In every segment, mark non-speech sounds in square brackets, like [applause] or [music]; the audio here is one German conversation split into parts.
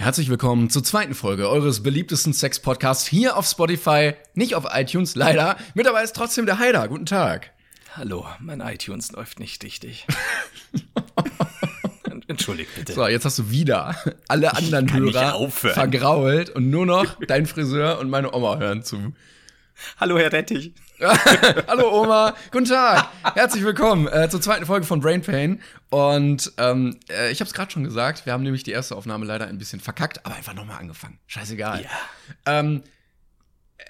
Herzlich willkommen zur zweiten Folge eures beliebtesten Sex-Podcasts hier auf Spotify, nicht auf iTunes, leider. Mit dabei ist trotzdem der Haider. Guten Tag. Hallo, mein iTunes läuft nicht richtig. [laughs] Entschuldigt bitte. So, jetzt hast du wieder alle anderen Hörer vergrault und nur noch dein Friseur und meine Oma hören zu. Hallo, Herr Rettich. [laughs] Hallo Oma, guten Tag, herzlich willkommen äh, zur zweiten Folge von Brain Pain. Und ähm, äh, ich habe es gerade schon gesagt, wir haben nämlich die erste Aufnahme leider ein bisschen verkackt, aber einfach nochmal angefangen. Scheißegal. Ja. Ähm,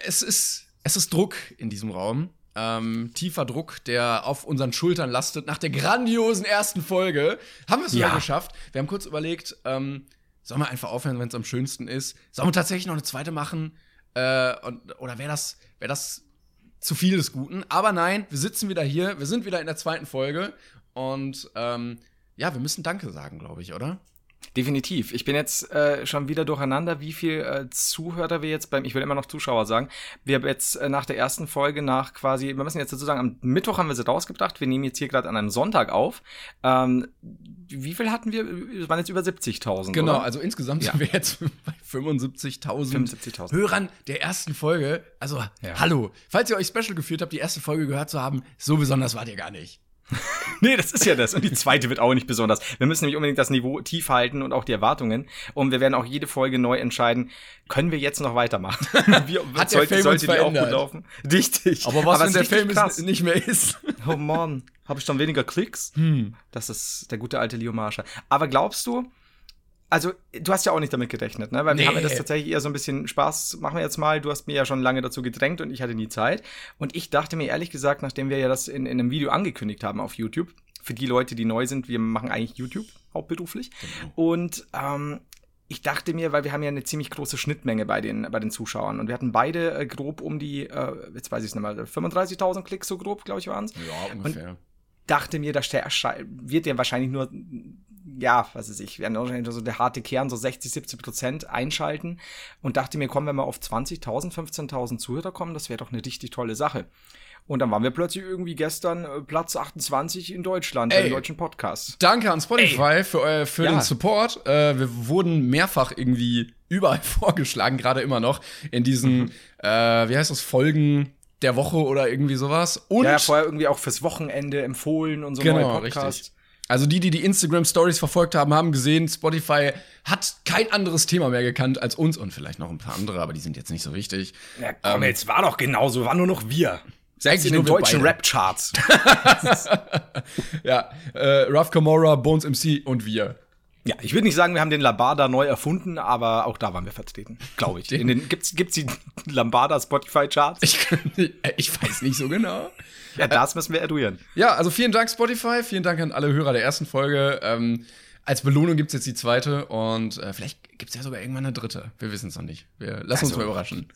es ist es ist Druck in diesem Raum. Ähm, tiefer Druck, der auf unseren Schultern lastet. Nach der grandiosen ersten Folge haben wir es Ja. geschafft. Wir haben kurz überlegt, ähm, sollen wir einfach aufhören, wenn es am schönsten ist? Sollen wir tatsächlich noch eine zweite machen? Äh, und, oder wäre das, wär das zu viel des Guten? Aber nein, wir sitzen wieder hier, wir sind wieder in der zweiten Folge und ähm, ja, wir müssen Danke sagen, glaube ich, oder? Definitiv. Ich bin jetzt äh, schon wieder durcheinander, wie viel äh, Zuhörer wir jetzt beim, ich will immer noch Zuschauer sagen, wir haben jetzt äh, nach der ersten Folge nach quasi, wir müssen jetzt dazu sagen, am Mittwoch haben wir sie rausgebracht, wir nehmen jetzt hier gerade an einem Sonntag auf. Ähm, wie viel hatten wir? Es waren jetzt über 70.000, Genau, oder? also insgesamt Ja. sind wir jetzt [laughs] bei 75.000 75.000. Hörern der ersten Folge. Also, hallo. Falls ihr euch special gefühlt habt, die erste Folge gehört zu haben, so besonders wart ihr gar nicht. [laughs] Nee, das ist ja das. Und die zweite wird auch nicht besonders. Wir müssen nämlich unbedingt das Niveau tief halten und auch die Erwartungen. Und wir werden auch jede Folge neu entscheiden, können wir jetzt noch weitermachen? [laughs] Wie, Hat der Fame uns die auch gut laufen? Richtig. Aber was, wenn es der Film krass. nicht mehr ist? [laughs] Oh Mann, habe ich dann weniger Klicks? Hm. Das ist der gute alte Leo Marsha. Aber glaubst du, also du hast ja auch nicht damit gerechnet, ne? Weil wir Nee. haben ja das tatsächlich eher so ein bisschen Spaß, machen wir jetzt mal. Du hast mir ja schon lange dazu gedrängt und ich hatte nie Zeit. Und ich dachte mir ehrlich gesagt, nachdem wir ja das in, in einem Video angekündigt haben auf YouTube, für die Leute, die neu sind, wir machen eigentlich YouTube hauptberuflich. Und ähm, ich dachte mir, weil wir haben ja eine ziemlich große Schnittmenge bei den, bei den Zuschauern und wir hatten beide äh, grob um die, äh, jetzt weiß ich es nicht mal, 35.000 Klicks so grob, glaube ich, waren es Ja, ungefähr. dachte mir, da wird ja wahrscheinlich nur, ja, was weiß ich, so der harte Kern, so 60, 70 Prozent einschalten und dachte mir, komm, wenn wir auf 20.000, 15.000 Zuhörer kommen, das wäre doch eine richtig tolle Sache. Und dann waren wir plötzlich irgendwie gestern äh, Platz 28 in Deutschland, Ey. im deutschen Podcast. Danke an Spotify für, euer, für Ja. den Support. Äh, wir wurden mehrfach irgendwie überall [laughs] vorgeschlagen, gerade immer noch in diesen, Mhm. äh, wie heißt das, Folgen der Woche oder irgendwie sowas. Und Ja, ja, vorher irgendwie auch fürs Wochenende empfohlen und so Genau, neue Podcasts. richtig. Also die, die die Instagram Stories verfolgt haben, haben gesehen, Spotify hat kein anderes Thema mehr gekannt als uns und vielleicht noch ein paar andere, aber die sind jetzt nicht so wichtig. Ja, komm, jetzt war doch genauso, war nur noch wir. Selbst in den deutschen. Rap-Charts. [laughs] Ja, äh, Ruff Camora, Bones MC und wir. Ja, ich würde nicht sagen, wir haben den Lambada neu erfunden, aber auch da waren wir vertreten, glaube ich. [laughs] In den, gibt's, gibt's die [laughs] Lambada Spotify Charts? Ich, äh, ich weiß nicht so genau. Ja, das müssen wir eruieren. Ja, also vielen Dank Spotify, vielen Dank an alle Hörer der ersten Folge. Ähm, als Belohnung gibt's jetzt die zweite und äh, vielleicht gibt's ja sogar irgendwann eine dritte. Wir wissen es noch nicht. Wir lassen uns Also, mal überraschen.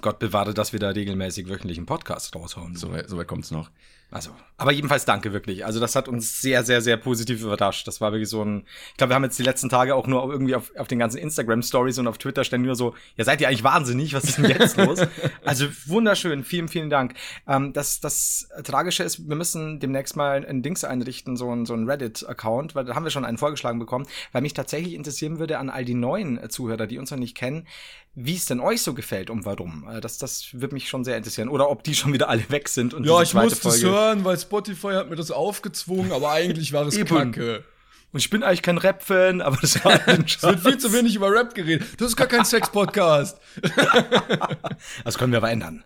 Gott bewahre, dass wir da regelmäßig wöchentlich einen Podcast raushauen. So, so weit kommt's noch. Also, aber jedenfalls danke wirklich. Also das hat uns sehr, sehr, sehr positiv überrascht. Das war wirklich so ein, ich glaube, wir haben jetzt die letzten Tage auch nur irgendwie auf, auf den ganzen Instagram-Stories und auf Twitter ständig nur so, ja, seid ihr eigentlich wahnsinnig? Was ist denn jetzt los? [laughs] Also wunderschön, vielen, vielen Dank. Ähm, das, das Tragische ist, wir müssen demnächst mal ein Dings einrichten, so ein, so ein Reddit-Account, weil da haben wir schon einen vorgeschlagen bekommen, weil mich tatsächlich interessieren würde an all die neuen Zuhörer, die uns noch nicht kennen, wie es denn euch so gefällt und warum. Äh, Das, das würde mich schon sehr interessieren. Oder ob die schon wieder alle weg sind und Ja, diese ich zweite es hören, weil Spotify hat mir das aufgezwungen, aber eigentlich war es Eben. kacke. Und ich bin eigentlich kein Rap-Fan, aber das war [laughs] ein Es wird viel zu wenig über Rap geredet. Das ist gar kein Sex-Podcast. [laughs] Das können wir aber ändern.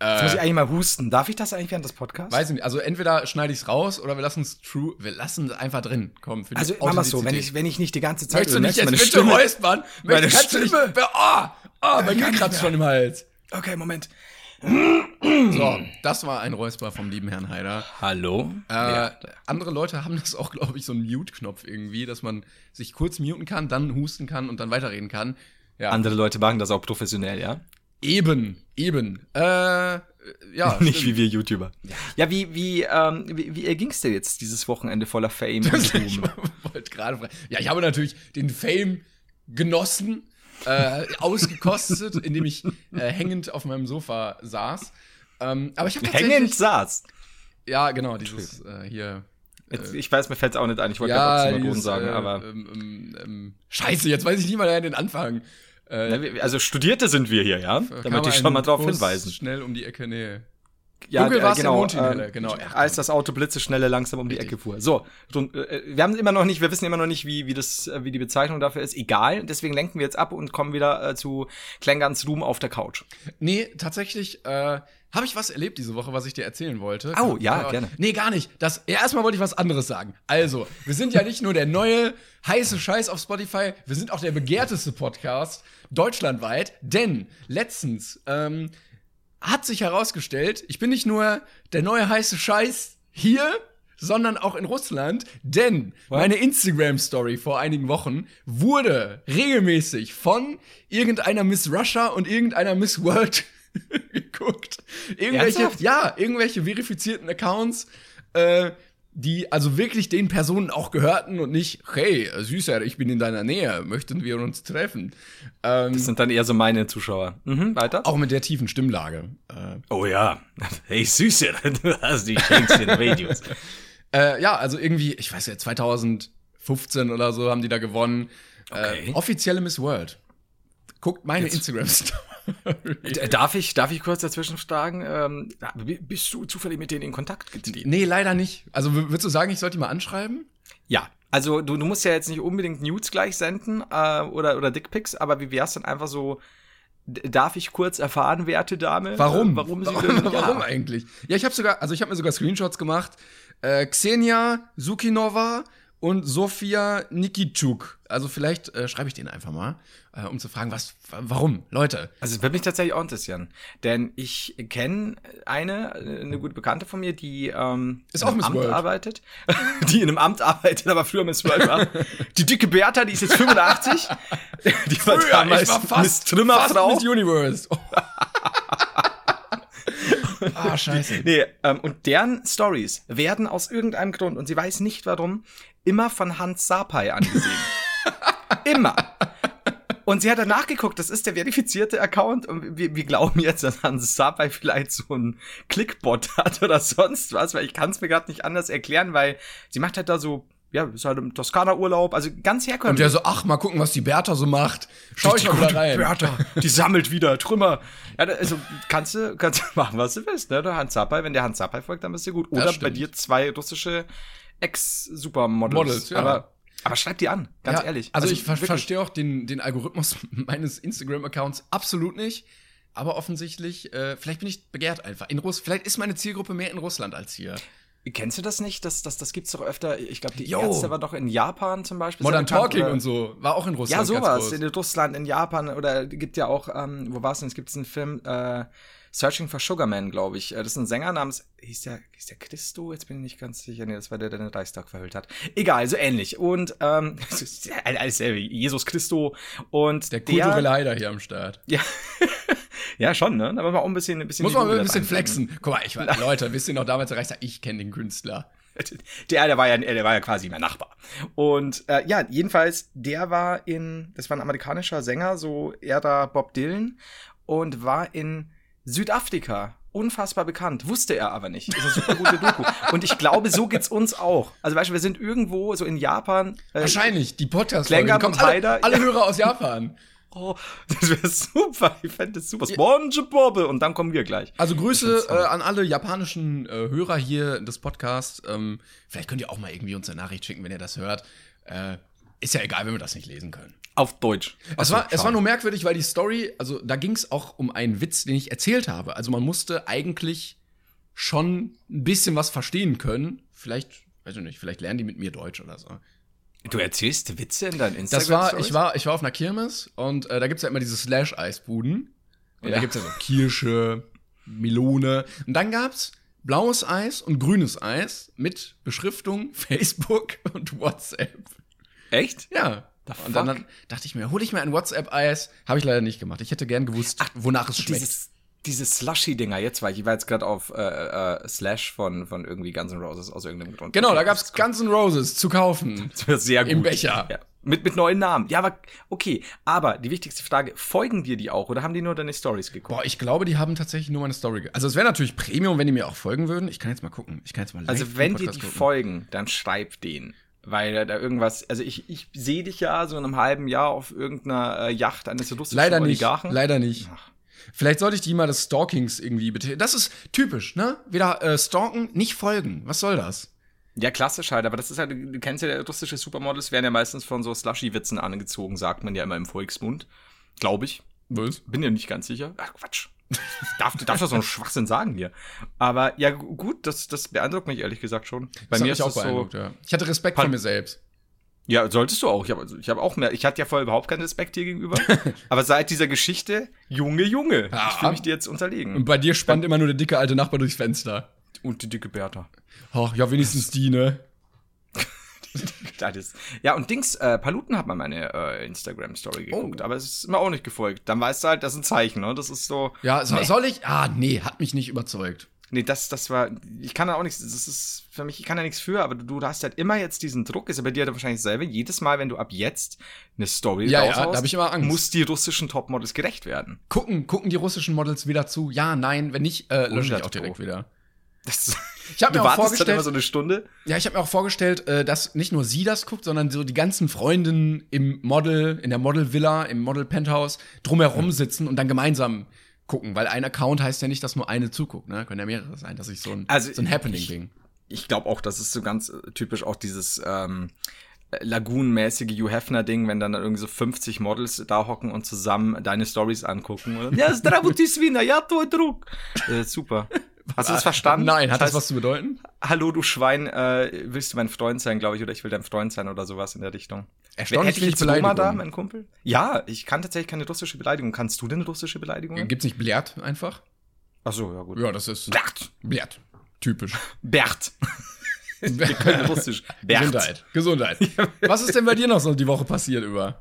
Jetzt muss ich eigentlich mal husten. Darf ich das eigentlich während des Podcasts? Weiß ich nicht. Also entweder schneide ich es raus oder wir lassen es true. Wir lassen es einfach drin. Komm, für die also mach mal so, wenn ich, wenn ich nicht die ganze Zeit Möchtest du nicht jetzt bitte Stimme- räuspern? meine Stimme- oh, oh, kann ich kratzt schon im Hals. Okay, Moment. So, das war ein Räusper vom lieben Herrn Haider. Hallo? Äh, Ja. Andere Leute haben das auch, glaube ich, so einen Mute-Knopf irgendwie, dass man sich kurz muten kann, dann husten kann und dann weiterreden kann. Ja, Andere Leute machen das auch professionell, ja? eben, eben. Äh, ja, [laughs] Nicht stimmt. wie wir YouTuber. Ja, wie, wie, ähm, wie, wie erging's dir jetzt dieses Wochenende voller Fame und [laughs] Ich wollte gerade fragen. Ja, ich habe natürlich den Fame genossen, äh, ausgekostet, [laughs] indem ich äh, hängend auf meinem Sofa saß. Ähm, aber ich habe. Hängend saß. Ja, genau, dieses äh, hier. Jetzt, ich weiß, mir fällt's auch nicht ein. Ich wollte Ja, Oxymoron dieses, sagen, äh, aber. Ähm, ähm, ähm, scheiße, jetzt weiß ich nicht mal den Anfang. Äh, also Studierte sind wir hier, ja? kann Damit ich schon mal drauf Kurs hinweisen. Schnell um die Ecke, nee. Ja, Dunkel äh, war's in genau, Mondschinelle, ähm, genau. Ach, als das Auto blitzeschnelle langsam um die Ecke fuhr. So, äh, wir haben immer noch nicht, wir wissen immer noch nicht, wie, wie das, äh, wie die Bezeichnung dafür ist. Egal, deswegen lenken wir jetzt ab und kommen wieder äh, zu Klengans Ruhm auf der Couch. Nee, tatsächlich äh, habe ich was erlebt diese Woche, was ich dir erzählen wollte. Oh, ja, Kann- gerne. Nee, gar nicht. Das, ja, erstmal wollte ich was anderes sagen. Also, wir sind ja nicht nur der neue heiße Scheiß auf Spotify, wir sind auch der begehrteste Podcast deutschlandweit, denn letztens ähm, hat sich herausgestellt, ich bin nicht nur der neue heiße Scheiß hier, sondern auch in Russland, denn meine Instagram-Story vor einigen Wochen wurde regelmäßig von irgendeiner Miss Russia und irgendeiner Miss World [laughs] geguckt. Irgendwelche, Ernsthaft? ja, irgendwelche verifizierten Accounts, äh, die also wirklich den Personen auch gehörten und nicht, hey, Süßer, ich bin in deiner Nähe, möchten wir uns treffen. Ähm, Das sind dann eher so meine Zuschauer. Mhm, weiter. auch mit der tiefen Stimmlage. Äh, Oh ja. [laughs] Hey Süße, [laughs] du hast die schönsten Radios. [laughs] Äh, ja, also irgendwie, ich weiß ja, 2015 oder so haben die da gewonnen. Okay. Äh, offizielle Miss World. Guckt meine Instagram-Story. [laughs] Darf ich, darf ich kurz dazwischen fragen? Ähm, bist du zufällig mit denen in Kontakt getreten? nee, leider nicht. Also würdest du sagen, ich sollte die mal anschreiben? Ja, also du, du musst ja jetzt nicht unbedingt Nudes gleich senden äh, oder, oder Dickpics, aber wie wär's dann einfach so, darf ich kurz erfahren, werte Dame? Warum? Äh, warum sie warum, [laughs] denn, warum ja. eigentlich? Ja, ich habe sogar, also ich habe mir sogar Screenshots gemacht. Äh, Xenia Sukinova und Sofia Nikitschuk. Also vielleicht äh, schreibe ich denen einfach mal, äh, um zu fragen, was, wa- warum, Leute. Also es würde mich tatsächlich auch interessieren, denn ich kenne eine, äh, eine gute Bekannte von mir, die ähm, Ist in auch Miss Amt World. arbeitet, [laughs] die in einem Amt arbeitet, aber früher Miss World war. die dicke Bertha, die ist jetzt 85, [laughs] die war damals Miss Trümmerfrau. Miss Universe. [laughs] ah, scheiße. Nee, ähm, und deren Stories werden aus irgendeinem Grund, und sie weiß nicht warum, immer von Hans Sapai angesehen. [laughs] immer. Und sie hat dann nachgeguckt, das ist der verifizierte Account und wir, wir glauben jetzt, dass Hans Sapai vielleicht so einen Clickbot hat oder sonst was, weil ich kann es mir gerade nicht anders erklären, weil sie macht halt da so, ja, ist halt im Toskana-Urlaub, also ganz herkömmlich. Und der so, ach, mal gucken, was die Bertha so macht. Schau ich Die mal rein. Bertha, die sammelt wieder Trümmer. Ja, also kannst du, kannst du [laughs] machen, was du willst, ne? Der Hans Sapai, wenn der Hans Sapai folgt, dann bist du gut. Oder bei dir zwei russische Ex-Supermodels. Models, ja. Aber, aber schreib die an, ganz Ja, ehrlich. Also, ich ver wirklich. verstehe auch den, den Algorithmus [laughs] meines Instagram-Accounts absolut nicht. Aber offensichtlich, äh, vielleicht bin ich begehrt einfach. In Russ vielleicht ist meine Zielgruppe mehr in Russland als hier. Kennst du das nicht? Das, das, das gibt's doch öfter. Ich glaube, die Jo. Ärzte war doch in Japan zum Beispiel. Modern Talking oder- und so war auch in Ja, Russland. ganz sowas. In Russland, in Japan oder gibt ja auch, ähm, wo war es denn? Es gibt einen Film, äh, Searching for Sugar Man, glaube ich. Äh, Das ist ein Sänger namens, hieß der, hieß der Christo? Jetzt bin ich nicht ganz sicher. Nee, das war der, der den Reichstag verhüllt hat. Egal, so ähnlich. Und, ähm, [laughs] alles selbe. Jesus Christo. Und Der kulturelle Heider hier am Start. [laughs] Ja. ja, schon, ne? Da muss man auch ein bisschen, ein bisschen. Muss man ein bisschen flexen. Guck mal, ich war, [laughs] Leute, wisst ihr noch damals der Reichstag? Ich kenne den Künstler. Der, der war ja, der war ja quasi mein Nachbar. Und äh, ja, jedenfalls, der war in, das war ein amerikanischer Sänger, so eher da Bob Dylan, und war in Südafrika. Unfassbar bekannt, wusste er aber nicht. Das ist eine super gute Doku. Und ich glaube, so geht's uns auch. Also, weißt du, wir sind irgendwo so in Japan. äh, Wahrscheinlich, die podcast Klängern kommen und alle, alle. Hörer aus Japan. [laughs] Oh, das wäre super. Ich fände das super. SpongeBob. Und dann kommen wir gleich. Also Grüße äh, an alle japanischen äh, Hörer hier des Podcasts. Ähm, vielleicht könnt ihr auch mal irgendwie uns eine Nachricht schicken, wenn ihr das hört. Äh, ist ja egal, wenn wir das nicht lesen können. Auf Deutsch. Es Achso, war, es war nur merkwürdig, weil die Story, also da ging es auch um einen Witz, den ich erzählt habe. Also man musste eigentlich schon ein bisschen was verstehen können. Vielleicht, weiß ich nicht, vielleicht lernen die mit mir Deutsch oder so. Du erzählst Witze in deinen Instagram Das war, ich war, ich war auf einer Kirmes und äh, da gibt's ja immer diese Slash-Eisbuden. Und da Ja. gibt's ja so Kirsche, Melone. Und dann gab's blaues Eis und grünes Eis mit Beschriftung [laughs] Facebook und WhatsApp. Echt? Ja. Und dann, dann dachte ich mir, hol ich mir ein WhatsApp-Eis. Habe ich leider nicht gemacht. Ich hätte gern gewusst, wonach es schmeckt. Dieses, diese Slushy-Dinger, jetzt war ich, ich war jetzt gerade auf äh, äh, Slash von, von irgendwie Guns N' Roses aus irgendeinem Grund. genau, da gab's Guns N' Roses zu kaufen. [laughs] Das wäre sehr gut. Im Becher. Ja. Mit, mit neuen Namen. Ja, aber okay. Aber die wichtigste Frage, folgen dir die auch oder haben die nur deine Stories geguckt? Boah, ich glaube, die haben tatsächlich nur meine Story. ge- Also es wäre natürlich Premium, wenn die mir auch folgen würden. Ich kann jetzt mal gucken. Ich kann jetzt mal Also wenn dir die gucken. folgen, dann schreib den. Weil da irgendwas, also ich, ich sehe dich ja so in einem halben Jahr auf irgendeiner äh, Yacht eines russischen Leider nicht. Oligarchen. Leider nicht. Vielleicht sollte ich die mal des Stalkings irgendwie bitte. Das ist typisch, ne? Wieder äh, stalken, nicht folgen. Was soll das? Ja, klassisch halt, aber das ist halt, du kennst ja, russische Supermodels werden ja meistens von so Slushy-Witzen angezogen, sagt man ja immer im Volksmund. Glaube ich. Was? Bin ja nicht ganz sicher. Ach, Quatsch. Ich [laughs] darf, du darfst doch so einen Schwachsinn sagen hier. Aber ja, gu- gut, das, das beeindruckt mich ehrlich gesagt schon. Bei Das mir ist mich das so. ja. Ich hatte Respekt Pan- vor mir selbst. Ja, solltest du auch. Ich habe ich hab auch mehr. Ich hatte ja vorher überhaupt keinen Respekt hier gegenüber. [laughs] aber seit dieser Geschichte, Junge, Junge, Ja. ich fühle mich dir jetzt Und unterlegen. bei dir spannt immer nur der dicke alte Nachbar durchs Fenster. Und die dicke Bertha. Ach, ja, wenigstens die, ne? [laughs] Das. Ja, und Dings, äh, Paluten hat mal meine äh, Instagram-Story geguckt, aber es ist mir auch nicht gefolgt. Dann weißt du halt, das ist ein Zeichen, ne? Das ist so. Ja, so, soll ich? Ah, nee, hat mich nicht überzeugt. Nee, das, das war. Ich kann da auch nichts. Das ist für mich, ich kann da nichts für, aber du, du hast halt immer jetzt diesen Druck, ist ja bei dir wahrscheinlich dasselbe. Jedes Mal, wenn du ab jetzt eine Story Ja, ja, da hab ich immer Angst. muss die russischen Topmodels gerecht werden. Gucken, gucken die russischen Models wieder zu? Ja, nein, wenn nicht, äh, lösche ich 100 auch direkt wieder. Das, ich habe mir auch halt vorgestellt, dann immer so eine Stunde. Ja, ich habe mir auch vorgestellt, äh, dass nicht nur sie das guckt, sondern so die ganzen Freundinnen im Model, in der Model Villa, im Model Penthouse drumherum mhm. sitzen und dann gemeinsam gucken, weil ein Account heißt ja nicht, dass nur eine zuguckt, ne? Können ja mehrere sein, dass ich so ein, also, so ein Happening-Ding. Ich, ich glaube auch, das ist so ganz äh, typisch auch dieses ähm, lagunenmäßige Hugh Hefner-Ding, wenn dann irgendwie so 50 Models da hocken und zusammen deine Stories angucken. ja, zdravo ti svina, ja, tvoj drug. Äh, super. [laughs] Hast du das verstanden? Nein, hat das, heißt, was zu bedeuten? Hallo, du Schwein, äh, willst du mein Freund sein, glaube ich, oder ich will dein Freund sein oder sowas in der Richtung. Erstaunlich Hätte ich jetzt Roma da, Beleidigung. mein Kumpel? Ja, ich kann tatsächlich keine russische Beleidigung. Kannst du denn russische Beleidigungen? Gibt's nicht Blert einfach? Ach so, ja gut. Ja, das ist Bert. Blert. Typisch. Bert. [laughs] Wir können russisch. Bert. Gesundheit. Gesundheit. Was ist denn bei dir noch so die Woche passiert über?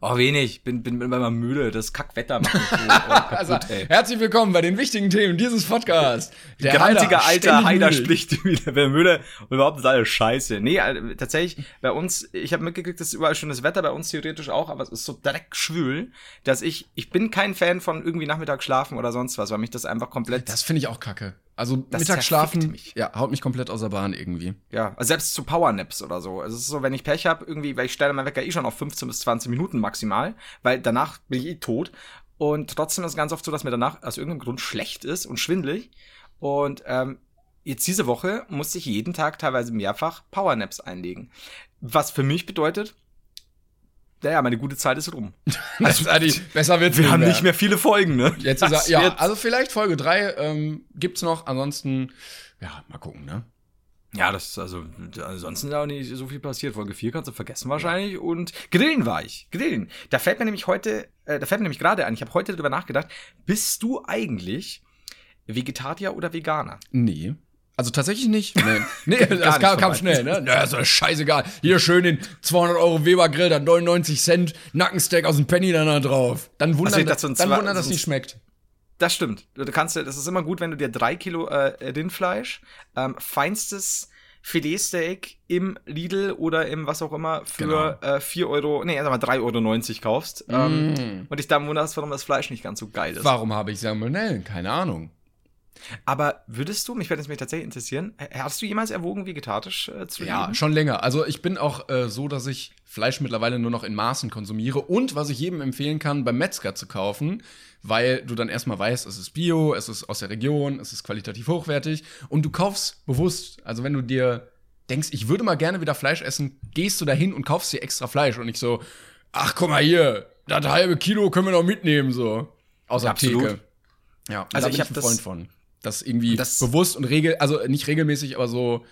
Oh, wenig. Bin, bin, bin immer müde. Das Kackwetter macht mich so [laughs] oh, kaputt, Also, ey. herzlich willkommen bei den wichtigen Themen dieses Podcasts. Der Grantiger alter Heider spricht [laughs] wieder. Wer müde und überhaupt ist alles scheiße. Nee, tatsächlich, bei uns, ich habe mitgekriegt, es ist überall schönes Wetter, bei uns theoretisch auch, aber es ist so dreckschwül, dass ich, ich bin kein Fan von irgendwie Nachmittag schlafen oder sonst was, weil mich das einfach komplett, Das finde ich auch kacke. Also Das Mittags zerfickt schlafen, mich. ja, haut mich komplett aus der Bahn irgendwie. ja, also selbst zu Powernaps oder so. Es ist so, wenn ich Pech habe, irgendwie, weil ich stelle meinen Wecker eh schon auf 15 bis 20 Minuten maximal, weil danach bin ich eh tot. Und trotzdem ist es ganz oft so, dass mir danach aus irgendeinem Grund schlecht ist und schwindelig. Und ähm, jetzt diese Woche musste ich jeden Tag teilweise mehrfach Powernaps einlegen. Was für mich bedeutet, naja, meine gute Zeit ist rum. [laughs] Also, Adi, besser wird's Wir haben nicht mehr viele Folgen, ne? Jetzt ist er, ja, also vielleicht Folge 3 ähm, gibt's noch, ansonsten, ja, mal gucken, ne? Ja, das ist also, ansonsten ist auch nicht so viel passiert. Folge 4 kannst du vergessen wahrscheinlich. Und Grillen war ich. Grillen. Da fällt mir nämlich heute, äh, da fällt mir nämlich gerade ein, ich habe heute drüber nachgedacht, bist du eigentlich Vegetarier oder Veganer? Nee. Also tatsächlich nicht. [laughs] Nee, nee das kam, kam schnell, ne? Na, ist doch scheißegal. Hier schön den 200 Euro Weber Grill, dann 99 Cent Nackensteak aus dem Penny dann da drauf. Dann wundern, Also ein dann wundern, dass ein- nicht schmeckt. Das stimmt. Du kannst, das ist immer gut, wenn du dir drei Kilo äh, Rindfleisch, ähm, feinstes Filetsteak im Lidl oder im was auch immer für äh, 4 Euro, nee, sag mal 3,90 Euro kaufst. Ähm, und dich dann wunderst, warum das Fleisch nicht ganz so geil ist. Warum habe ich Salmonellen? Keine Ahnung. Aber würdest du, mich würde es mich tatsächlich interessieren, hast du jemals erwogen, vegetarisch äh, zu Ja, leben? schon länger. Also ich bin auch äh, so, dass ich Fleisch mittlerweile nur noch in Maßen konsumiere und was ich jedem empfehlen kann, beim Metzger zu kaufen, weil du dann erstmal weißt, es ist Bio, es ist aus der Region, es ist qualitativ hochwertig und du kaufst bewusst. Also wenn du dir denkst, ich würde mal gerne wieder Fleisch essen, gehst du dahin und kaufst dir extra Fleisch und nicht so, ach guck mal hier, das halbe Kilo können wir noch mitnehmen so aus der Absolut. Theke. Ja, Also ich hab ein das- Freund von. Das irgendwie Das- bewusst und regel, also nicht regelmäßig, aber so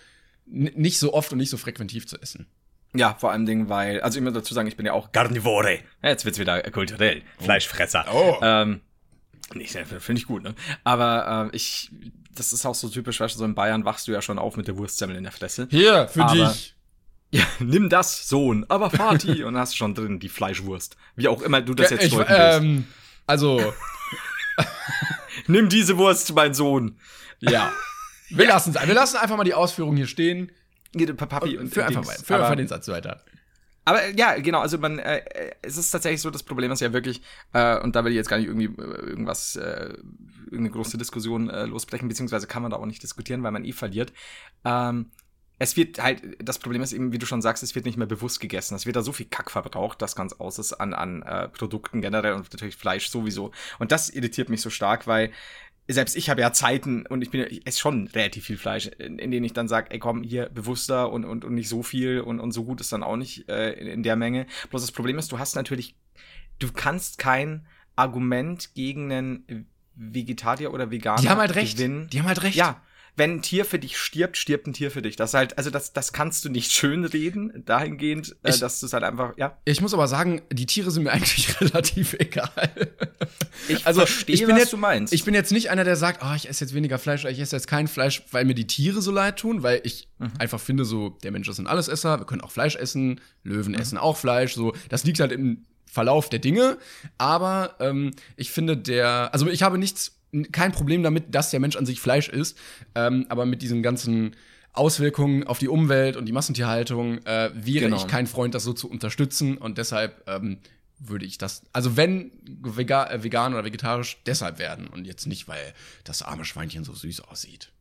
nicht so oft und nicht so frequentiv zu essen. Ja, vor allem Dingen, weil, also ich muss dazu sagen, ich bin ja auch Carnivore. Ja, jetzt wird's wieder kulturell. Fleischfresser. Oh. Ähm, Nicht sehr, finde ich gut, ne? Aber äh, ich, das ist auch so typisch, weißt du, so in Bayern wachst du ja schon auf mit der Wurstsemmel in der Fresse. Hier, für Aber- dich. Ja, [laughs] nimm das, Sohn, aber Vati. und dann hast du schon drin die Fleischwurst. Wie auch immer du das Ja, jetzt ich, deuten willst. ähm, also, [laughs] Nimm diese Wurst, mein Sohn. ja. Wir [laughs] lassen wir lassen einfach mal die Ausführung hier stehen. Papi und Für einfach, Dings. für einfach den Satz weiter. aber äh, ja, genau, also man, äh, äh, es ist tatsächlich so, das Problem ist ja wirklich, äh, und da will ich jetzt gar nicht irgendwie äh, irgendwas, äh, irgendeine große Diskussion äh, losbrechen, beziehungsweise kann man da auch nicht diskutieren, weil man eh verliert. Ähm, es wird halt, das Problem ist eben, wie du schon sagst, es wird nicht mehr bewusst gegessen. Es wird da so viel Kack verbraucht, das ganz aus ist an, an äh, Produkten generell und natürlich Fleisch sowieso. Und das irritiert mich so stark, weil selbst ich habe ja Zeiten und ich bin ich esse schon relativ viel Fleisch, in, in denen ich dann sage, ey komm, hier bewusster und, und, und nicht so viel und, und so gut ist dann auch nicht äh, in, in der Menge. Bloß das Problem ist, du hast natürlich, du kannst kein Argument gegen einen Vegetarier oder Veganer Die haben halt recht. gewinnen. Die haben halt recht. Ja, wenn ein Tier für dich stirbt, stirbt ein Tier für dich. Das ist halt, also das, das kannst du nicht [laughs] schönreden, dahingehend, äh, Ich- dass du es halt einfach, ja. Ich muss aber sagen, die Tiere sind mir [laughs] eigentlich relativ egal. Ich Also, verstehe, ich bin was jetzt, du meinst. Ich bin jetzt nicht einer, der sagt, ah, ich esse jetzt weniger Fleisch, oder ich esse jetzt kein Fleisch, weil mir die Tiere so leid tun, weil ich Mhm. einfach finde, so, der Mensch ist ein Allesesser, wir können auch Fleisch essen, Löwen Mhm. essen auch Fleisch, so, das liegt halt im Verlauf der Dinge, aber ähm, ich finde der, also ich habe nichts, kein Problem damit, dass der Mensch an sich Fleisch isst, ähm, aber mit diesen ganzen Auswirkungen auf die Umwelt und die Massentierhaltung äh, wäre Genau. ich kein Freund, das so zu unterstützen und deshalb ähm, würde ich das, also wenn vega, äh, vegan oder vegetarisch, deshalb werden und jetzt nicht, weil das arme Schweinchen so süß aussieht.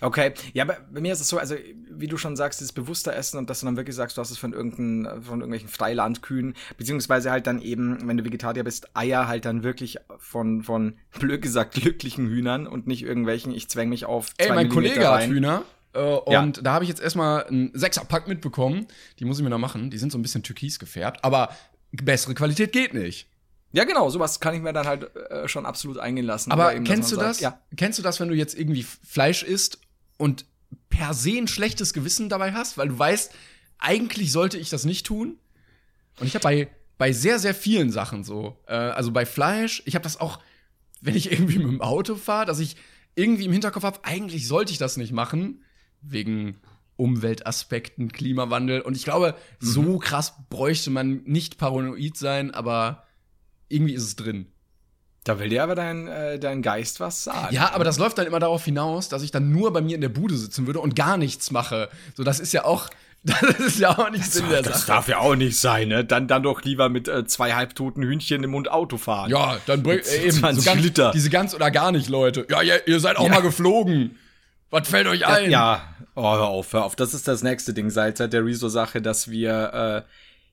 Okay, ja, bei mir ist es so, also wie du schon sagst, dieses bewusster Essen und dass du dann wirklich sagst, du hast es von irgendein, von irgendwelchen Freilandkühen, beziehungsweise halt dann eben, wenn du Vegetarier bist, Eier halt dann wirklich von, von [laughs] blöd gesagt, glücklichen Hühnern und nicht irgendwelchen, ich zwäng mich auf Ey, mein Millimeter Kollege hat rein. Hühner. Äh, Ja. und da habe ich jetzt erstmal einen Sechserpack mitbekommen. Die muss ich mir noch machen. Die sind so ein bisschen türkis gefärbt, aber bessere Qualität geht nicht. Ja, genau, sowas kann ich mir dann halt äh, schon absolut eingehen lassen. Aber eben, kennst du das? sagt, Ja. Kennst du das, wenn du jetzt irgendwie Fleisch isst und per se ein schlechtes Gewissen dabei hast, weil du weißt, eigentlich sollte ich das nicht tun? Und ich habe bei, bei sehr, sehr vielen Sachen so, äh, also bei Fleisch, ich habe das auch, wenn ich [laughs] irgendwie mit dem Auto fahre, dass ich irgendwie im Hinterkopf habe, eigentlich sollte ich das nicht machen, wegen Umweltaspekten, Klimawandel. Und ich glaube, so krass bräuchte man nicht paranoid sein, aber irgendwie ist es drin. Da will dir aber dein, äh, dein Geist was sagen. Ja, aber das läuft dann immer darauf hinaus, dass ich dann nur bei mir in der Bude sitzen würde und gar nichts mache. So, das ist ja auch, [laughs] das ist ja auch nicht Sinn der Das Sache. darf ja auch nicht sein, ne? Dann, dann doch lieber mit äh, zwei halbtoten Hühnchen im Mund Auto fahren. Ja, dann bringt äh, eben so 20 ganz, Liter. diese ganz oder gar nicht Leute. Ja, ihr, ihr seid auch mal geflogen. Was fällt euch ein? Ja, oh, hör auf, hör auf. Das ist das nächste Ding seit, seit der Rezo-Sache, dass wir, äh,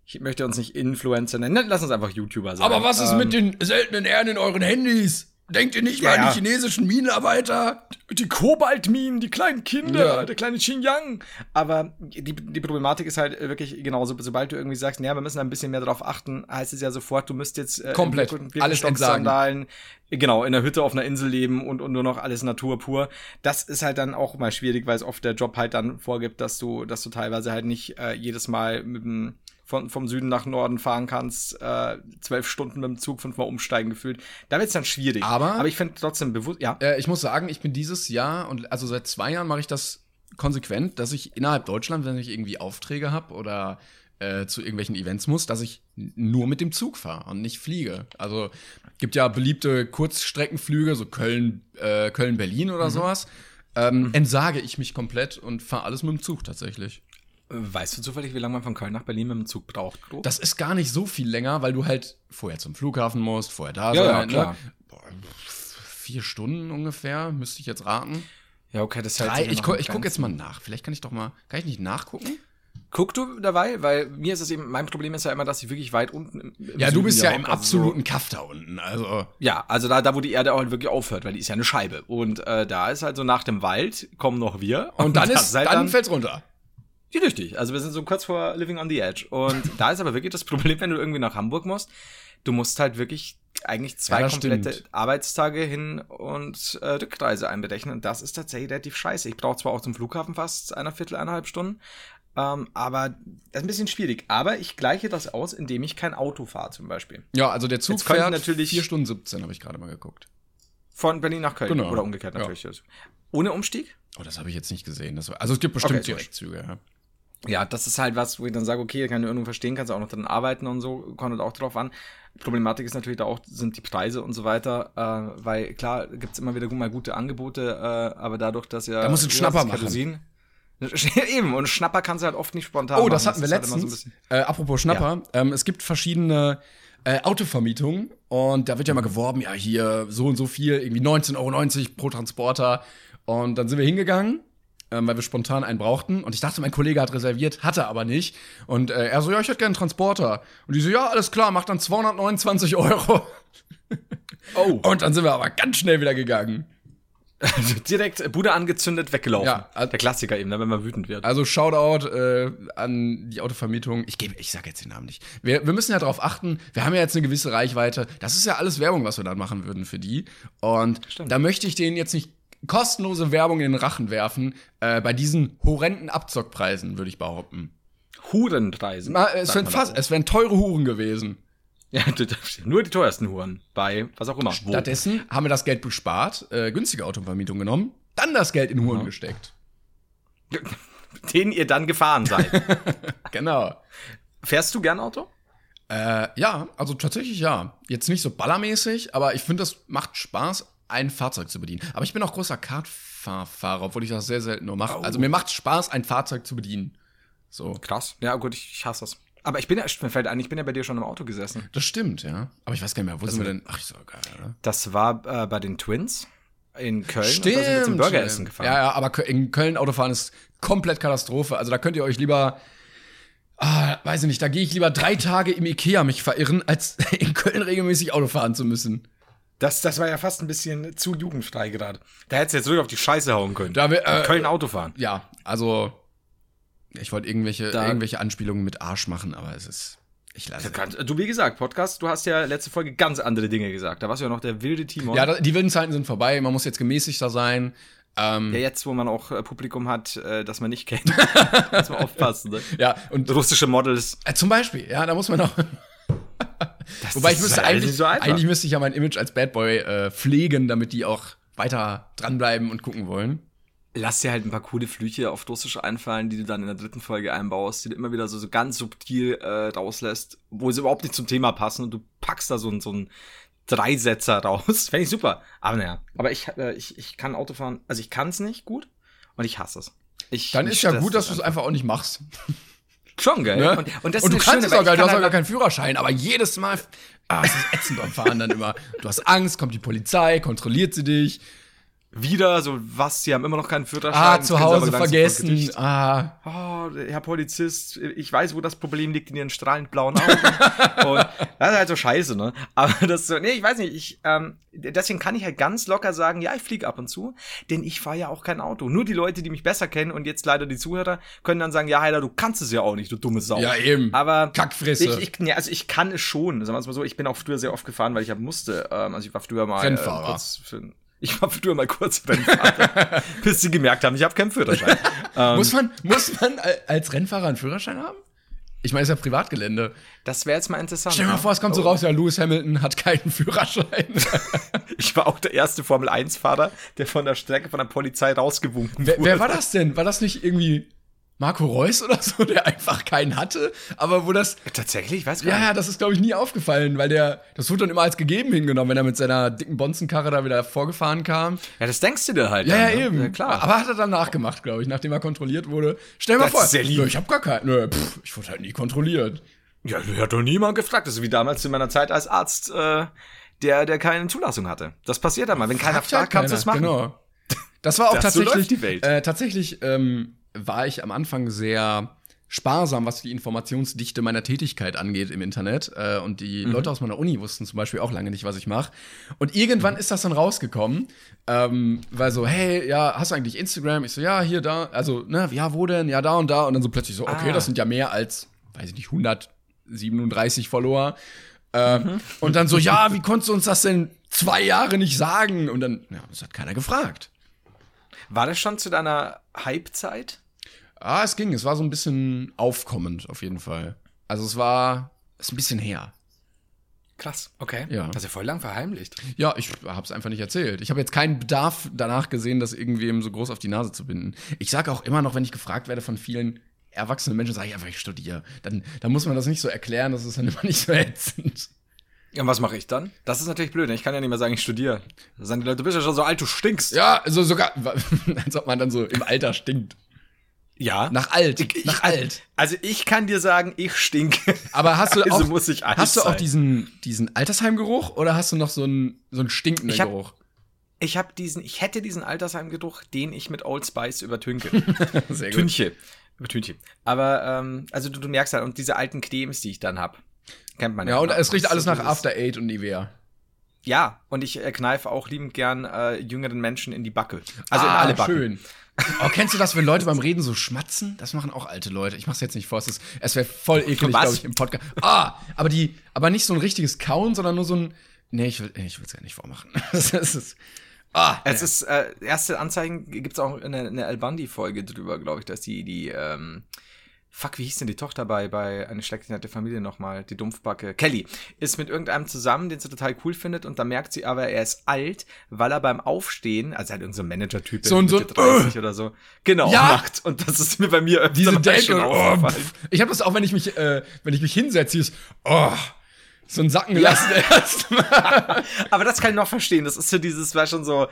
ich möchte uns nicht Influencer nennen, lass uns einfach YouTuber sein. Aber was ist Ähm, mit den seltenen Erden in euren Handys? Denkt ihr nicht Ja, mal an die chinesischen Minenarbeiter? Die Kobaltminen, die kleinen Kinder, Ja. der kleine Xinjiang. Aber die, die Problematik ist halt wirklich genauso, sobald du irgendwie sagst, naja, wir müssen ein bisschen mehr drauf achten, heißt es ja sofort, du müsst jetzt äh, Komplett. Alles. Birkenstock-Sandalen, genau, in der Hütte auf einer Insel leben und, und nur noch alles Natur pur. Das ist halt dann auch mal schwierig, weil es oft der Job halt dann vorgibt, dass du, dass du teilweise halt nicht äh, jedes Mal mit dem von, vom Süden nach Norden fahren kannst, äh, zwölf Stunden mit dem Zug fünfmal umsteigen gefühlt. Da wird es dann schwierig. Aber- Aber ich finde trotzdem bewusst, ja. Äh, ich muss sagen, ich bin dieses Jahr und also seit zwei Jahren mache ich das konsequent, dass ich innerhalb Deutschland, wenn ich irgendwie Aufträge habe oder äh, zu irgendwelchen Events muss, dass ich nur mit dem Zug fahre und nicht fliege. Also gibt ja beliebte Kurzstreckenflüge, so Köln, äh, Köln-Berlin oder sowas. Ähm, Entsage ich mich komplett und fahre alles mit dem Zug tatsächlich. Weißt du zufällig, wie lange man von Köln nach Berlin mit dem Zug braucht? grob? Das ist gar nicht so viel länger, weil du halt vorher zum Flughafen musst, vorher da Ja, ja, sein. klar. Ne? Boah, vier Stunden ungefähr, müsste ich jetzt raten. ja, okay, das sich ja ich gu ich guck jetzt mal nach. Vielleicht kann ich doch mal. Kann ich nicht nachgucken? Guck du dabei, weil mir ist es eben, mein Problem ist ja immer, dass ich wirklich weit unten im, im Ja, du bist ja hocke, im also absoluten Kaff da unten. Also. So, ja, also da, da, wo die Erde auch halt wirklich aufhört, weil die ist ja eine Scheibe. Und äh, da ist halt so nach dem Wald kommen noch wir. Und dann [laughs] das ist, halt dann fällt's runter. Ja, richtig. Also wir sind so kurz vor Living on the Edge. Und da ist aber wirklich das Problem, wenn du irgendwie nach Hamburg musst, du musst halt wirklich eigentlich zwei Ja, komplette stimmt. Arbeitstage hin und äh, Rückreise einberechnen. Und das ist tatsächlich relativ scheiße. Ich brauche zwar auch zum Flughafen fast eine Viertel, eineinhalb Stunden, ähm, aber das ist ein bisschen schwierig. Aber ich gleiche das aus, indem ich kein Auto fahre zum Beispiel. Ja, also der Zug Jetzt fährt natürlich- 4 Stunden 17, habe ich gerade mal geguckt. Von Berlin nach Köln. Genau. Oder umgekehrt Ja. natürlich. Ohne Umstieg? Oh, das habe ich jetzt nicht gesehen. War, also es gibt bestimmt Okay, Direktzüge, ja. Ja, das ist halt was, wo ich dann sage, okay, kann ich irgendwo verstehen, kannst du auch noch dran arbeiten und so, kommt halt auch drauf an. Problematik ist natürlich da auch, sind die Preise und so weiter, äh, weil klar, gibt's immer wieder mal gute Angebote, äh, aber dadurch, dass ja... Da einen ja, Schnapper das machen. Kerosin- [laughs] Eben, und Schnapper kannst du halt oft nicht spontan Oh, das machen. hatten wir ist halt letztens. so ein äh, apropos Schnapper, ähm, es gibt verschiedene äh, Autovermietungen und da wird ja mal geworben, ja, hier so und so viel, irgendwie 19,90 Euro pro Transporter. Und dann sind wir hingegangen, ähm, weil wir spontan einen brauchten. Und ich dachte, mein Kollege hat reserviert, hatte aber nicht. Und äh, er so, ja, ich hätte gerne einen Transporter. Und die so, ja, alles klar, macht dann 229 Euro. Oh, Und dann sind wir aber ganz schnell wieder gegangen. direkt äh, Bude angezündet, weggelaufen. Ja, also- Der Klassiker eben, ne, wenn man wütend wird. Also Shoutout äh, an die Autovermietung. Ich gebe, ich sage jetzt den Namen nicht. Wir, wir müssen ja darauf achten. Wir haben ja jetzt eine gewisse Reichweite. Das ist ja alles Werbung, was wir dann machen würden für die. Und da möchte ich denen jetzt nicht kostenlose Werbung in den Rachen werfen. Äh, bei diesen horrenden Abzockpreisen würde ich behaupten. Hurenpreisen. Na, es wären fast, es wären teure Huren gewesen. Ja, [laughs] nur die teuersten Huren. Bei was auch immer. Stattdessen haben wir das Geld bespart, äh, günstige Autovermietung genommen, dann das Geld in Huren gesteckt. [laughs] Den ihr dann gefahren seid. [laughs] Genau. Fährst du gern Auto? Äh, ja, also tatsächlich ja. Jetzt nicht so ballermäßig, aber ich finde, das macht Spaß, ein Fahrzeug zu bedienen. Aber ich bin auch großer Kartfahrfahrer, obwohl ich das sehr selten nur mache. Also mir macht Spaß, ein Fahrzeug zu bedienen. So. Krass. Ja, gut, ich, ich hasse das. Aber ich bin ja, mir fällt ein, ich bin ja bei dir schon im Auto gesessen. Das stimmt, ja. Aber ich weiß gar nicht mehr, wo sind wir denn? Ach, ist doch geil, oder? Das war äh, bei den Twins in Köln. Und da sind wir zum Burger essen gefahren. Ja, ja, aber in Köln Autofahren ist komplett Katastrophe. Also da könnt ihr euch lieber, ah, weiß ich nicht, da gehe ich lieber drei Tage im Ikea mich verirren, als [laughs] in Köln regelmäßig Auto fahren zu müssen. Das, das war ja fast ein bisschen zu jugendfrei gerade. Da hättest du jetzt wirklich auf die Scheiße hauen können. Da wir, äh, Köln Auto fahren. Ja, also ich wollte irgendwelche, Da- irgendwelche Anspielungen mit Arsch machen, aber es ist. Ich lasse. Du, wie gesagt, Podcast, du hast ja letzte Folge ganz andere Dinge gesagt. Da warst du ja noch der wilde Timon. Ja, die wilden Zeiten sind vorbei. Man muss jetzt gemäßigter sein. Ähm, Ja, jetzt, wo man auch äh, Publikum hat, äh, das man nicht kennt, [laughs] muss man aufpassen. Ne? ja, und Russische Models. äh, zum Beispiel, ja, da muss man auch. Wobei ich das müsste halt eigentlich, so eigentlich müsste ich ja mein Image als Bad Boy äh, pflegen, damit die auch weiter dranbleiben und gucken wollen. Lass dir halt ein paar coole Flüche auf Russisch einfallen, die du dann in der dritten Folge einbaust, die du immer wieder so, so ganz subtil äh, rauslässt, wo sie überhaupt nicht zum Thema passen und du packst da so, ein- so einen Dreisetzer raus. [laughs] Fände ich super. Aber naja, aber ich, äh, ich, ich kann Autofahren, also ich kann es nicht gut und ich hasse es. Ich, Dann ist ja gut, dass du das es einfach auch nicht machst. [laughs] Schon, gell? Ne? Und, und, das und du ist kannst das es Schöne, auch nicht, du hast auch gar keinen Führerschein, aber jedes Mal, ah, es ist ätzend beim Fahren dann immer. Du hast Angst, kommt die Polizei, kontrolliert sie dich. Wieder so, was, sie haben immer noch keinen Führerschein. Ah, zu Hause vergessen. Ah, Oh, Herr Polizist, ich weiß, wo das Problem liegt in Ihren strahlend blauen Augen. [laughs] und das ist halt so scheiße, ne? Aber das so, nee, ich weiß nicht, ich, ähm, deswegen kann ich halt ganz locker sagen, ja, ich fliege ab und zu, denn ich fahre ja auch kein Auto. Nur die Leute, die mich besser kennen und jetzt leider die Zuhörer, können dann sagen, ja, Heiler, du kannst es ja auch nicht, du dumme Sau. Ja, eben. Aber Kackfresse. Ich, ich, ja, also ich kann es schon, sagen wir es mal so, ich bin auch früher sehr oft gefahren, weil ich ja musste. Ähm, also ich war früher mal Rennfahrer. Äh, kurz für, ich war früher mal kurz Rennfahrer, [laughs] bis sie gemerkt haben, ich habe keinen Führerschein. [laughs] ähm, muss man, muss man al- als Rennfahrer einen Führerschein haben? Ich meine, ist ja Privatgelände. das wäre jetzt mal interessant. Stell dir mal ne? vor, es kommt so raus, ja, Lewis Hamilton hat keinen Führerschein. [laughs] Ich war auch der erste Formel-1-Fahrer, der von der Strecke von der Polizei rausgewunken wer, wurde. wer war das denn? War das nicht irgendwie Marco Reus oder so, der einfach keinen hatte? Aber wo das, Tatsächlich? Ich weiß gar ja, nicht. ja, das ist, glaube ich, nie aufgefallen, weil der, das wurde dann immer als gegeben hingenommen, wenn er mit seiner dicken Bonzenkarre da wieder vorgefahren kam. Ja, das denkst du dir halt. Ja, dann, ja, ne? eben. Ja, klar. Aber hat er dann nachgemacht, glaube ich, nachdem er kontrolliert wurde. Stell dir mal vor, ist sehr lieb. nö, ich habe gar keinen. Nö, pff, ich wurde halt nie kontrolliert. Ja, hat doch niemand gefragt. Das ist wie damals in meiner Zeit als Arzt, äh, der, der keine Zulassung hatte. Das passiert dann mal. Wenn keiner Fragt ja fragt, kannst du es machen. Genau. Das war auch Das- so tatsächlich. Welt. Äh, tatsächlich ähm, war ich am Anfang sehr sparsam, was die Informationsdichte meiner Tätigkeit angeht im Internet. Äh, und die Mhm. Leute aus meiner Uni wussten zum Beispiel auch lange nicht, was ich mache. Und irgendwann Mhm. ist das dann rausgekommen, ähm, weil so, hey, ja, hast du eigentlich Instagram? Ich so, ja, hier, da. Also, ne, ja, wo denn? Ja, da und da. Und dann so plötzlich so, okay, Ah. das sind ja mehr als, weiß ich nicht, 137 Follower. Äh, Mhm. Und dann so, ja, wie [laughs] konntest du uns das denn zwei Jahre nicht sagen? Und dann, ja, das hat keiner gefragt. War das schon zu deiner Hype-Zeit? Ah, es ging. Es war so ein bisschen aufkommend, auf jeden Fall. Also es war, ist ein bisschen her. Krass, okay. Ja. Das ist ja voll lang verheimlicht. Ja, ich hab's einfach nicht erzählt. Ich habe jetzt keinen Bedarf danach gesehen, das irgendwem so groß auf die Nase zu binden. Ich sage auch immer noch, wenn ich gefragt werde von vielen erwachsenen Menschen, sage ich einfach, ich studiere. Dann, dann muss man das nicht so erklären, das ist dann immer nicht so ätzend. Ja, und was mache ich dann? Das ist natürlich blöd. ne? Ich kann ja nicht mehr sagen, ich studiere. Da sagen die Leute, du bist ja schon so alt, du stinkst. Ja, also sogar, [laughs] als ob man dann so im Alter stinkt. Ja. Nach alt, Ich- nach alt. Also ich kann dir sagen, ich stinke. Aber hast du [laughs] Also auch, muss ich alt hast du auch sein. diesen, diesen Altersheimgeruch oder hast du noch so einen, so einen stinkenden Ich hab- Geruch? Ich habe diesen, ich hätte diesen Altersheimgeruch, den ich mit Old Spice übertünke. [laughs] Sehr Tünche. Übertünche. Aber, ähm, also du, du merkst halt, und diese alten Cremes, die ich dann hab, kennt man Ja, und genau. es riecht alles so nach After Eight und Nivea. Ja, und ich äh, kneife auch liebend gern äh, jüngeren Menschen in die Backe. Also in ah, alle Backen. schön. Oh, kennst du das, wenn Leute beim Reden so schmatzen? Das machen auch alte Leute. Ich mach's jetzt nicht vor, es, ist- es wäre voll eklig, glaube ich, im Podcast. Ah, aber die, aber nicht so ein richtiges Kauen, sondern nur so ein. Nee, ich will, ich will's gar nicht vormachen. [laughs] Das ist. Ah, Es ist, äh, erste Anzeigen gibt's auch eine, eine El Bundy-Folge drüber, glaube ich, dass die, die, ähm, fuck, wie hieß denn die Tochter bei, bei eine schlechte nette Familie nochmal, die Dumpfbacke, Kelly, ist mit irgendeinem zusammen, den sie total cool findet und dann merkt sie aber, er ist alt, weil er beim Aufstehen, also halt irgendein so Manager-Typ, So ein- so Mitte ein- 30 oder so, genau, Ja! macht. Und das ist mir bei mir öfter diese Date schon oh, pff. Ich habe das auch, wenn ich mich, äh, wenn ich mich hinsetze, ist, oh, so ein Sacken lassen erstmal. [laughs] Aber das kann ich noch verstehen. Das ist so dieses, war schon so,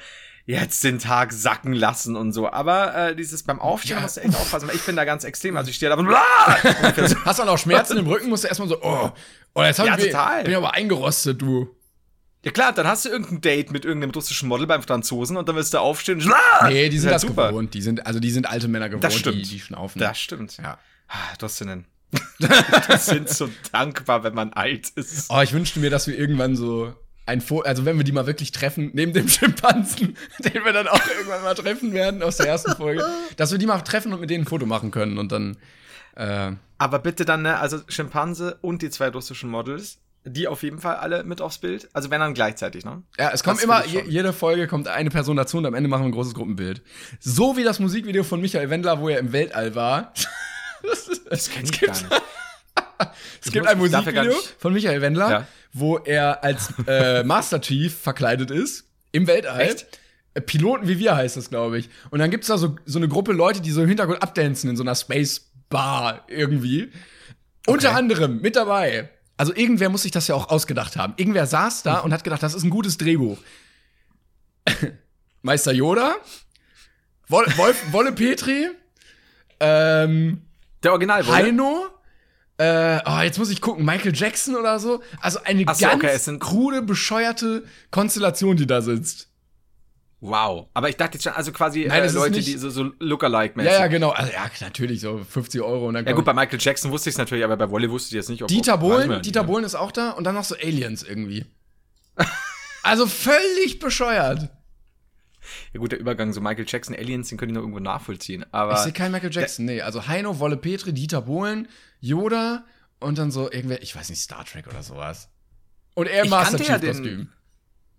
jetzt den Tag sacken lassen und so. Aber äh, dieses beim Aufstehen Ja. musst du echt aufpassen, weil ich bin da ganz extrem. Also ich stehe da und [laughs] so. Hast du auch Schmerzen im Rücken, musst du erstmal so, oh, oh jetzt hab Ja, ich total. bin ich aber eingerostet, du. Ja klar, dann hast du irgendein Date mit irgendeinem russischen Model beim Franzosen und dann willst du aufstehen. und Nee, die sind Ja, das super. gewohnt. Die sind, also die sind alte Männer gewohnt, Das stimmt. die, die schnaufen. Das stimmt. Ja. Ah, Das sind [laughs] die sind so dankbar, wenn man alt ist. Oh, ich wünschte mir, dass wir irgendwann so ein Foto, also wenn wir die mal wirklich treffen, neben dem [laughs] Schimpansen, den wir dann auch irgendwann mal treffen werden aus der ersten Folge, dass wir die mal treffen und mit denen ein Foto machen können und dann, äh, Aber bitte dann, ne, also Schimpanse und die zwei russischen Models, die auf jeden Fall alle mit aufs Bild. Also wenn dann gleichzeitig, ne? ja, es kommt Das immer, je, jede Folge kommt eine Person dazu und am Ende machen wir ein großes Gruppenbild. So wie das Musikvideo von Michael Wendler, wo er im Weltall war. [laughs] Das kenn ich gar nicht. [laughs] Es gibt muss- ein Musikvideo von Michael Wendler, Ja. wo er als äh, [laughs] Master Chief verkleidet ist im Weltall. Echt? Äh, Piloten wie wir heißt das, glaube ich. Und dann gibt's da so, so eine Gruppe Leute, die so im Hintergrund abdancen in so einer Space Bar irgendwie. Unter anderem mit dabei. Also irgendwer muss sich das ja auch ausgedacht haben. Irgendwer saß da und hat gedacht, das ist ein gutes Drehbuch. [laughs] Meister Yoda, Wol Wolf, Wolle Petri, ähm, Der Original, Heino. Äh, oh, jetzt muss ich gucken, Michael Jackson oder so. Also eine so, ganz okay, es krude, bescheuerte Konstellation, die da sitzt. Wow. Aber ich dachte jetzt schon, also quasi Nein, äh, Leute, die so, so Lookalike-mäßig. Ja, ja, genau. Also, ja, natürlich, so 50 Euro. Und dann Ja gut, bei Michael Jackson wusste ich es natürlich, aber bei Wolle wusste ich jetzt nicht, ob Dieter Bohlen, Dieter nicht. Bohlen ist auch da und dann noch so Aliens irgendwie. also völlig bescheuert. [laughs] Ja gut, der Übergang, so Michael Jackson, Aliens, den könnte ich noch irgendwo nachvollziehen. Aber Ich sehe keinen Michael Jackson, nee. Also Heino, Wolle Petri, Dieter Bohlen, Yoda und dann so irgendwer, ich weiß nicht, Star Trek oder sowas. Und er im Master kannte ja Chief den- Kostüm.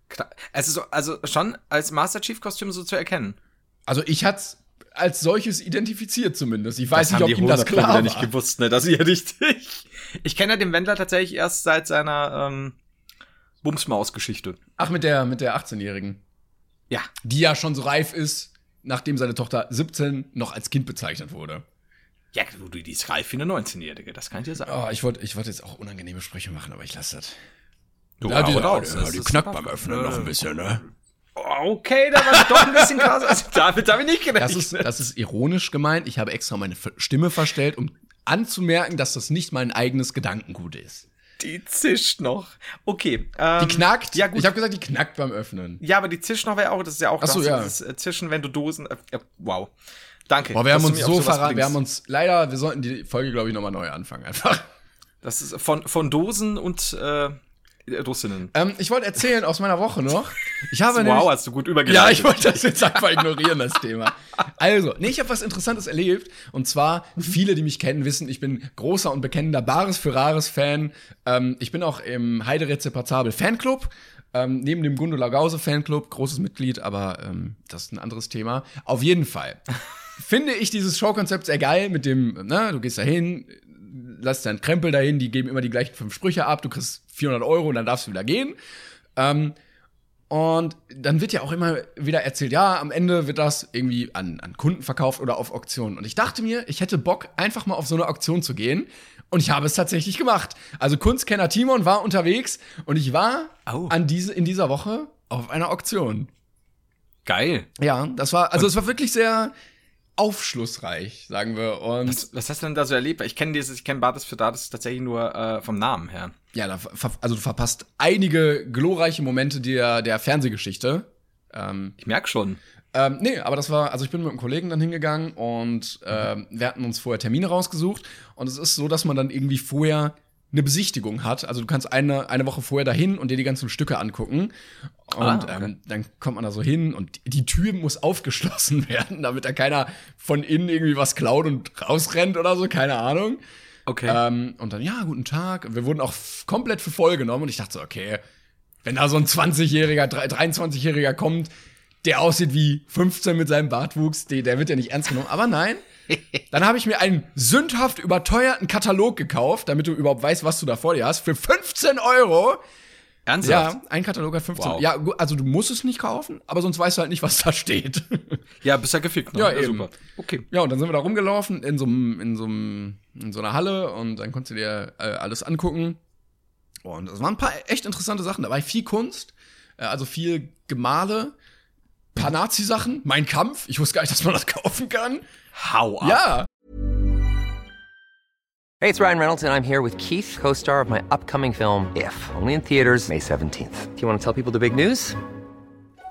klar, es ist so, also schon als Master Chief Kostüm so zu erkennen. Also ich hat's als solches identifiziert zumindest. Ich weiß das nicht, ob ihm das klar war. nicht gewusst, ne, dass ihr richtig. Ich kenne ja den Wendler tatsächlich erst seit seiner ähm, Bumsmaus-Geschichte. Ach, mit der, mit der 18-Jährigen. Ja. Die ja schon so reif ist, nachdem seine Tochter 17 noch als Kind bezeichnet wurde. Ja, du, die ist reif wie eine 19-Jährige, das kann ich dir sagen. Oh, ich wollte ich wollte jetzt auch unangenehme Sprüche machen, aber ich lasse das. Du, Ja, die, hau ja, raus, die, knackt beim Öffnen noch ein bisschen, ne? Okay, da war doch ein bisschen krass. Also, damit habe ich nicht gerechnet. Das ist, das ist ironisch gemeint. Ich habe extra meine Stimme verstellt, um anzumerken, dass das nicht mein eigenes Gedankengut ist. Die zischt noch. Okay. Ähm, Die knackt. Ja, gut. Ich habe gesagt, die knackt beim Öffnen. Ja, aber die zischt noch wäre auch, das ist ja auch so, das, ja. dieses äh, Zischen, wenn du Dosen. Äh, ja, wow. Danke. Boah, wir haben uns so verraten. Wir haben uns leider, wir sollten die Folge, glaube ich, nochmal neu anfangen einfach. Das ist von, von Dosen und äh, Russinnen. Ähm, ich wollte erzählen aus meiner Woche noch. Ich habe nämlich, Wow, hast du gut übergeleitet. Ja, ich wollte das jetzt einfach ignorieren, das Thema. Also, nee, ich habe was Interessantes erlebt. Und zwar, viele, die mich kennen, wissen, ich bin großer und bekennender Bares für Rares Fan. Ähm, ich bin auch im Heideretze Parzabel Fanclub. Ähm, neben dem Gundula Gause Fanclub, großes Mitglied, aber ähm, das ist ein anderes Thema. Auf jeden Fall finde ich dieses Showkonzept sehr geil mit dem, ne, du gehst da hin, lass deinen Krempel dahin, die geben immer die gleichen fünf Sprüche ab, du kriegst 400 Euro und dann darfst du wieder gehen. Ähm, und dann wird ja auch immer wieder erzählt, ja, am Ende wird das irgendwie an, an Kunden verkauft oder auf Auktionen. Und ich dachte mir, ich hätte Bock, einfach mal auf so eine Auktion zu gehen. Und ich habe es tatsächlich gemacht. Also Kunstkenner Timon war unterwegs und ich war Oh. an diese, in dieser Woche auf einer Auktion. Geil. Ja, das war, also es war wirklich sehr aufschlussreich, sagen wir. Und Was, was hast du denn da so erlebt? Ich kenne dieses, ich kenne Bartes für Dates tatsächlich nur äh, vom Namen her. ja, da, also du verpasst einige glorreiche Momente der, der Fernsehgeschichte. Ähm, Ich merk schon. Ähm, nee, aber das war, also ich bin mit einem Kollegen dann hingegangen und ähm, wir hatten uns vorher Termine rausgesucht. Und es ist so, dass man dann irgendwie vorher eine Besichtigung hat. Also du kannst eine, eine Woche vorher dahin und dir die ganzen Stücke angucken. Und Ah, okay. ähm, dann kommt man da so hin und die Tür muss aufgeschlossen [laughs] werden, damit da keiner von innen irgendwie was klaut und rausrennt oder so, keine Ahnung. Okay. Ähm, und dann, ja, guten Tag. Wir wurden auch komplett für voll genommen und ich dachte so, okay, wenn da so ein 20-Jähriger, 23-Jähriger kommt, der aussieht wie 15 mit seinem Bartwuchs, der, der wird ja nicht ernst genommen. Aber nein, dann habe ich mir einen sündhaft überteuerten Katalog gekauft, damit du überhaupt weißt, was du da vor dir hast, für 15 Euro. Ernsthaft? Ja, ein Katalog hat 15 Wow. Ja, also du musst es nicht kaufen, aber sonst weißt du halt nicht, was da steht. Ja, bist ja gefickt. Ne? Ja, eben. Okay. Ja, und dann sind wir da rumgelaufen in so einem, in so einem, in so einer Halle und dann konntest du dir äh, alles angucken. Und es waren ein paar echt interessante Sachen. Da war viel Kunst, äh, also viel Gemale, paar Nazi-Sachen, mein Kampf. Ich wusste gar nicht, dass man das [laughs] kaufen kann. Hau ab. Ja. Hey, it's Ryan Reynolds, and I'm here with Keith, co star of my upcoming film, If, only in theaters, May 17th. Do you want to tell people the big news?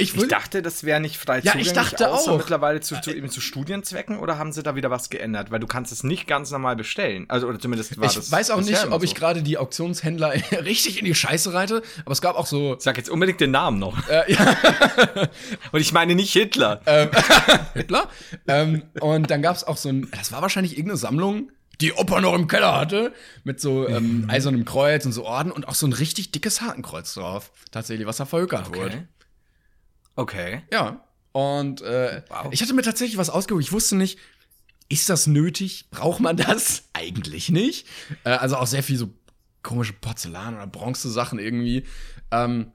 Ich, Ich dachte, das wäre nicht frei Ja, ich zugänglich, dachte außer auch. mittlerweile zu, zu, eben zu Studienzwecken oder haben sie da wieder was geändert? Weil du kannst es nicht ganz normal bestellen. Also, oder zumindest war ich das weiß auch nicht, ob ich so. gerade die Auktionshändler [laughs] richtig in die Scheiße reite, aber es gab auch so. Sag jetzt unbedingt den Namen noch. Äh, ja, [laughs] Und ich meine nicht Hitler. [laughs] Hitler. ähm, und dann gab es auch so ein, das war wahrscheinlich irgendeine Sammlung, die Opa noch im Keller hatte, mit so ähm, Mhm. eisernem Kreuz und so Orden und auch so ein richtig dickes Hakenkreuz drauf. Tatsächlich, was da verhökert wurde. Okay. Ja. Und äh, Wow. ich hatte mir tatsächlich was ausgehoben. Ich wusste nicht, ist das nötig? Braucht man das? [laughs] Eigentlich nicht. Äh, also auch sehr viel so komische Porzellan- oder Bronze-Sachen irgendwie. Ähm,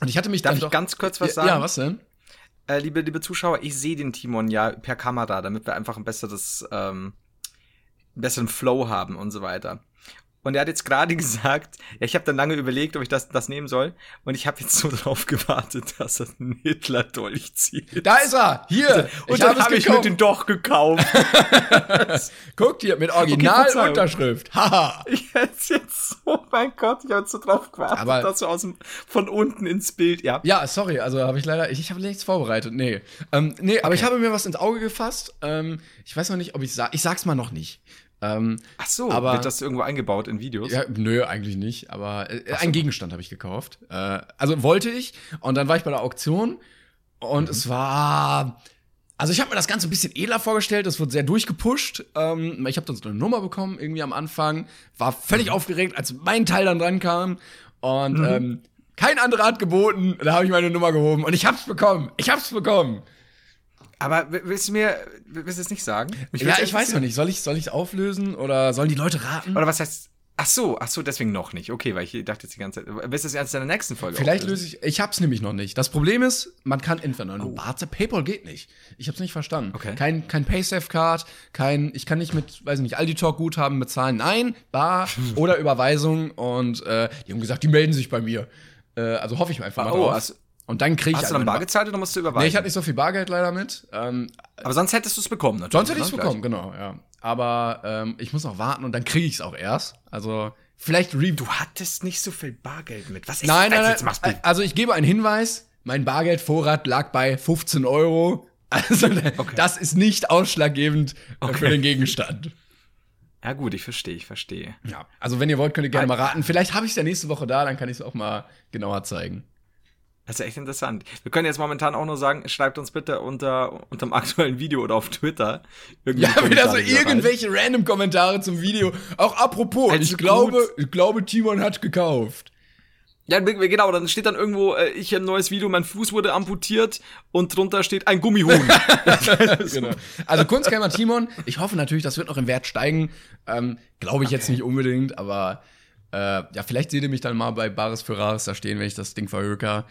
und ich hatte mich Darf dann ich doch, ganz kurz was sagen? Ja, was denn? Äh, liebe, liebe Zuschauer, ich sehe den Timon ja per Kamera, damit wir einfach ein besseres, ähm, einen besseren Flow haben und so weiter. Und er hat jetzt gerade [laughs] gesagt, ja, ich habe dann lange überlegt, ob ich das, das nehmen soll. Und ich habe jetzt so [laughs] drauf gewartet, dass er einen Hitler-Dolch zieht. Da ist er! Hier! Und ich dann habe es habe ich gekauft. mir den doch gekauft. [laughs] Guckt hier, mit. Originalunterschrift. Haha! ich hätte jetzt, oh mein Gott, ich habe jetzt so drauf gewartet, Aber- dass so aus dem, von unten ins Bild, ja. Ja, sorry, also habe ich leider, ich, ich habe nichts vorbereitet. Nee. Ähm, nee, aber ich habe mir was ins Auge gefasst. Ähm, ich weiß noch nicht, ob ich sag, ich sag's mal noch nicht. Ähm, Ach so, Aber- wird das irgendwo eingebaut in Videos? ja, nö, eigentlich nicht, aber äh, einen Gegenstand habe ich gekauft. Äh, also wollte ich und dann war ich bei der Auktion und es war also ich habe mir das Ganze ein bisschen edler vorgestellt, das wird sehr durchgepusht. Ähm, ich habe dann so eine Nummer bekommen irgendwie am Anfang, war völlig aufgeregt, als mein Teil dann dran kam und ähm, kein anderer hat geboten, da habe ich meine Nummer gehoben und ich hab's bekommen. Ich hab's bekommen. Aber willst du mir, willst du es nicht sagen? Mich ja, ich weiß noch nicht, soll ich soll ich's auflösen oder sollen die Leute raten? Oder was heißt, ach so, ach so, deswegen noch nicht. Okay, weil ich dachte jetzt die ganze Zeit, willst du es erst in der nächsten Folge Vielleicht auflösen? löse ich. Ich hab's nämlich noch nicht. Das Problem ist, man kann entweder eine Barze, PayPal geht nicht. Ich hab's nicht verstanden. Okay. Kein, kein Paysafe-Card, kein, ich kann nicht mit, weiß nicht, Aldi Talk Guthaben bezahlen. Nein, Bar [laughs] oder Überweisung. Und äh, die haben gesagt, die melden sich bei mir. Äh, also hoffe ich einfach mal Oh, drauf. hast- und dann kriege ich Hast du halt dann bar gezahlt oder musst du überweisen? Nee, ich hatte nicht so viel Bargeld leider mit. Ähm, Aber sonst hättest du es bekommen, natürlich. sonst hätte ne? bekommen, genau, ja. Aber ähm, ich muss noch warten und dann kriege ich's auch erst. Also vielleicht re Du hattest nicht so viel Bargeld mit. Was ist Nein, das nein, jetzt machst du? Also ich gebe einen Hinweis. Mein Bargeldvorrat lag bei 15 Euro. [laughs] Also das ist nicht ausschlaggebend äh, für Okay. den Gegenstand. Ja, gut, ich verstehe, ich verstehe. Ja. Also, wenn ihr wollt, könnt ihr gerne mal raten. Vielleicht habe ich es ja nächste Woche da, dann kann ich es auch mal genauer zeigen. Das ist echt interessant. Wir können jetzt momentan auch nur sagen, schreibt uns bitte unter unterm aktuellen Video oder auf Twitter. Ja, wieder so irgendwelche random Kommentare zum Video. Auch apropos, Also ich gut. glaube, ich glaube, Timon hat gekauft. Ja, genau, dann steht dann irgendwo, äh, ich ein neues Video, mein Fuß wurde amputiert und drunter steht ein Gummihuhn. [laughs] [laughs] genau. Also Kunstgamer Timon, ich hoffe natürlich, das wird noch im Wert steigen. Ähm, glaube ich jetzt nicht unbedingt, aber äh, ja, vielleicht seht ihr mich dann mal bei Bares für Rares da stehen, wenn ich das Ding verhöker.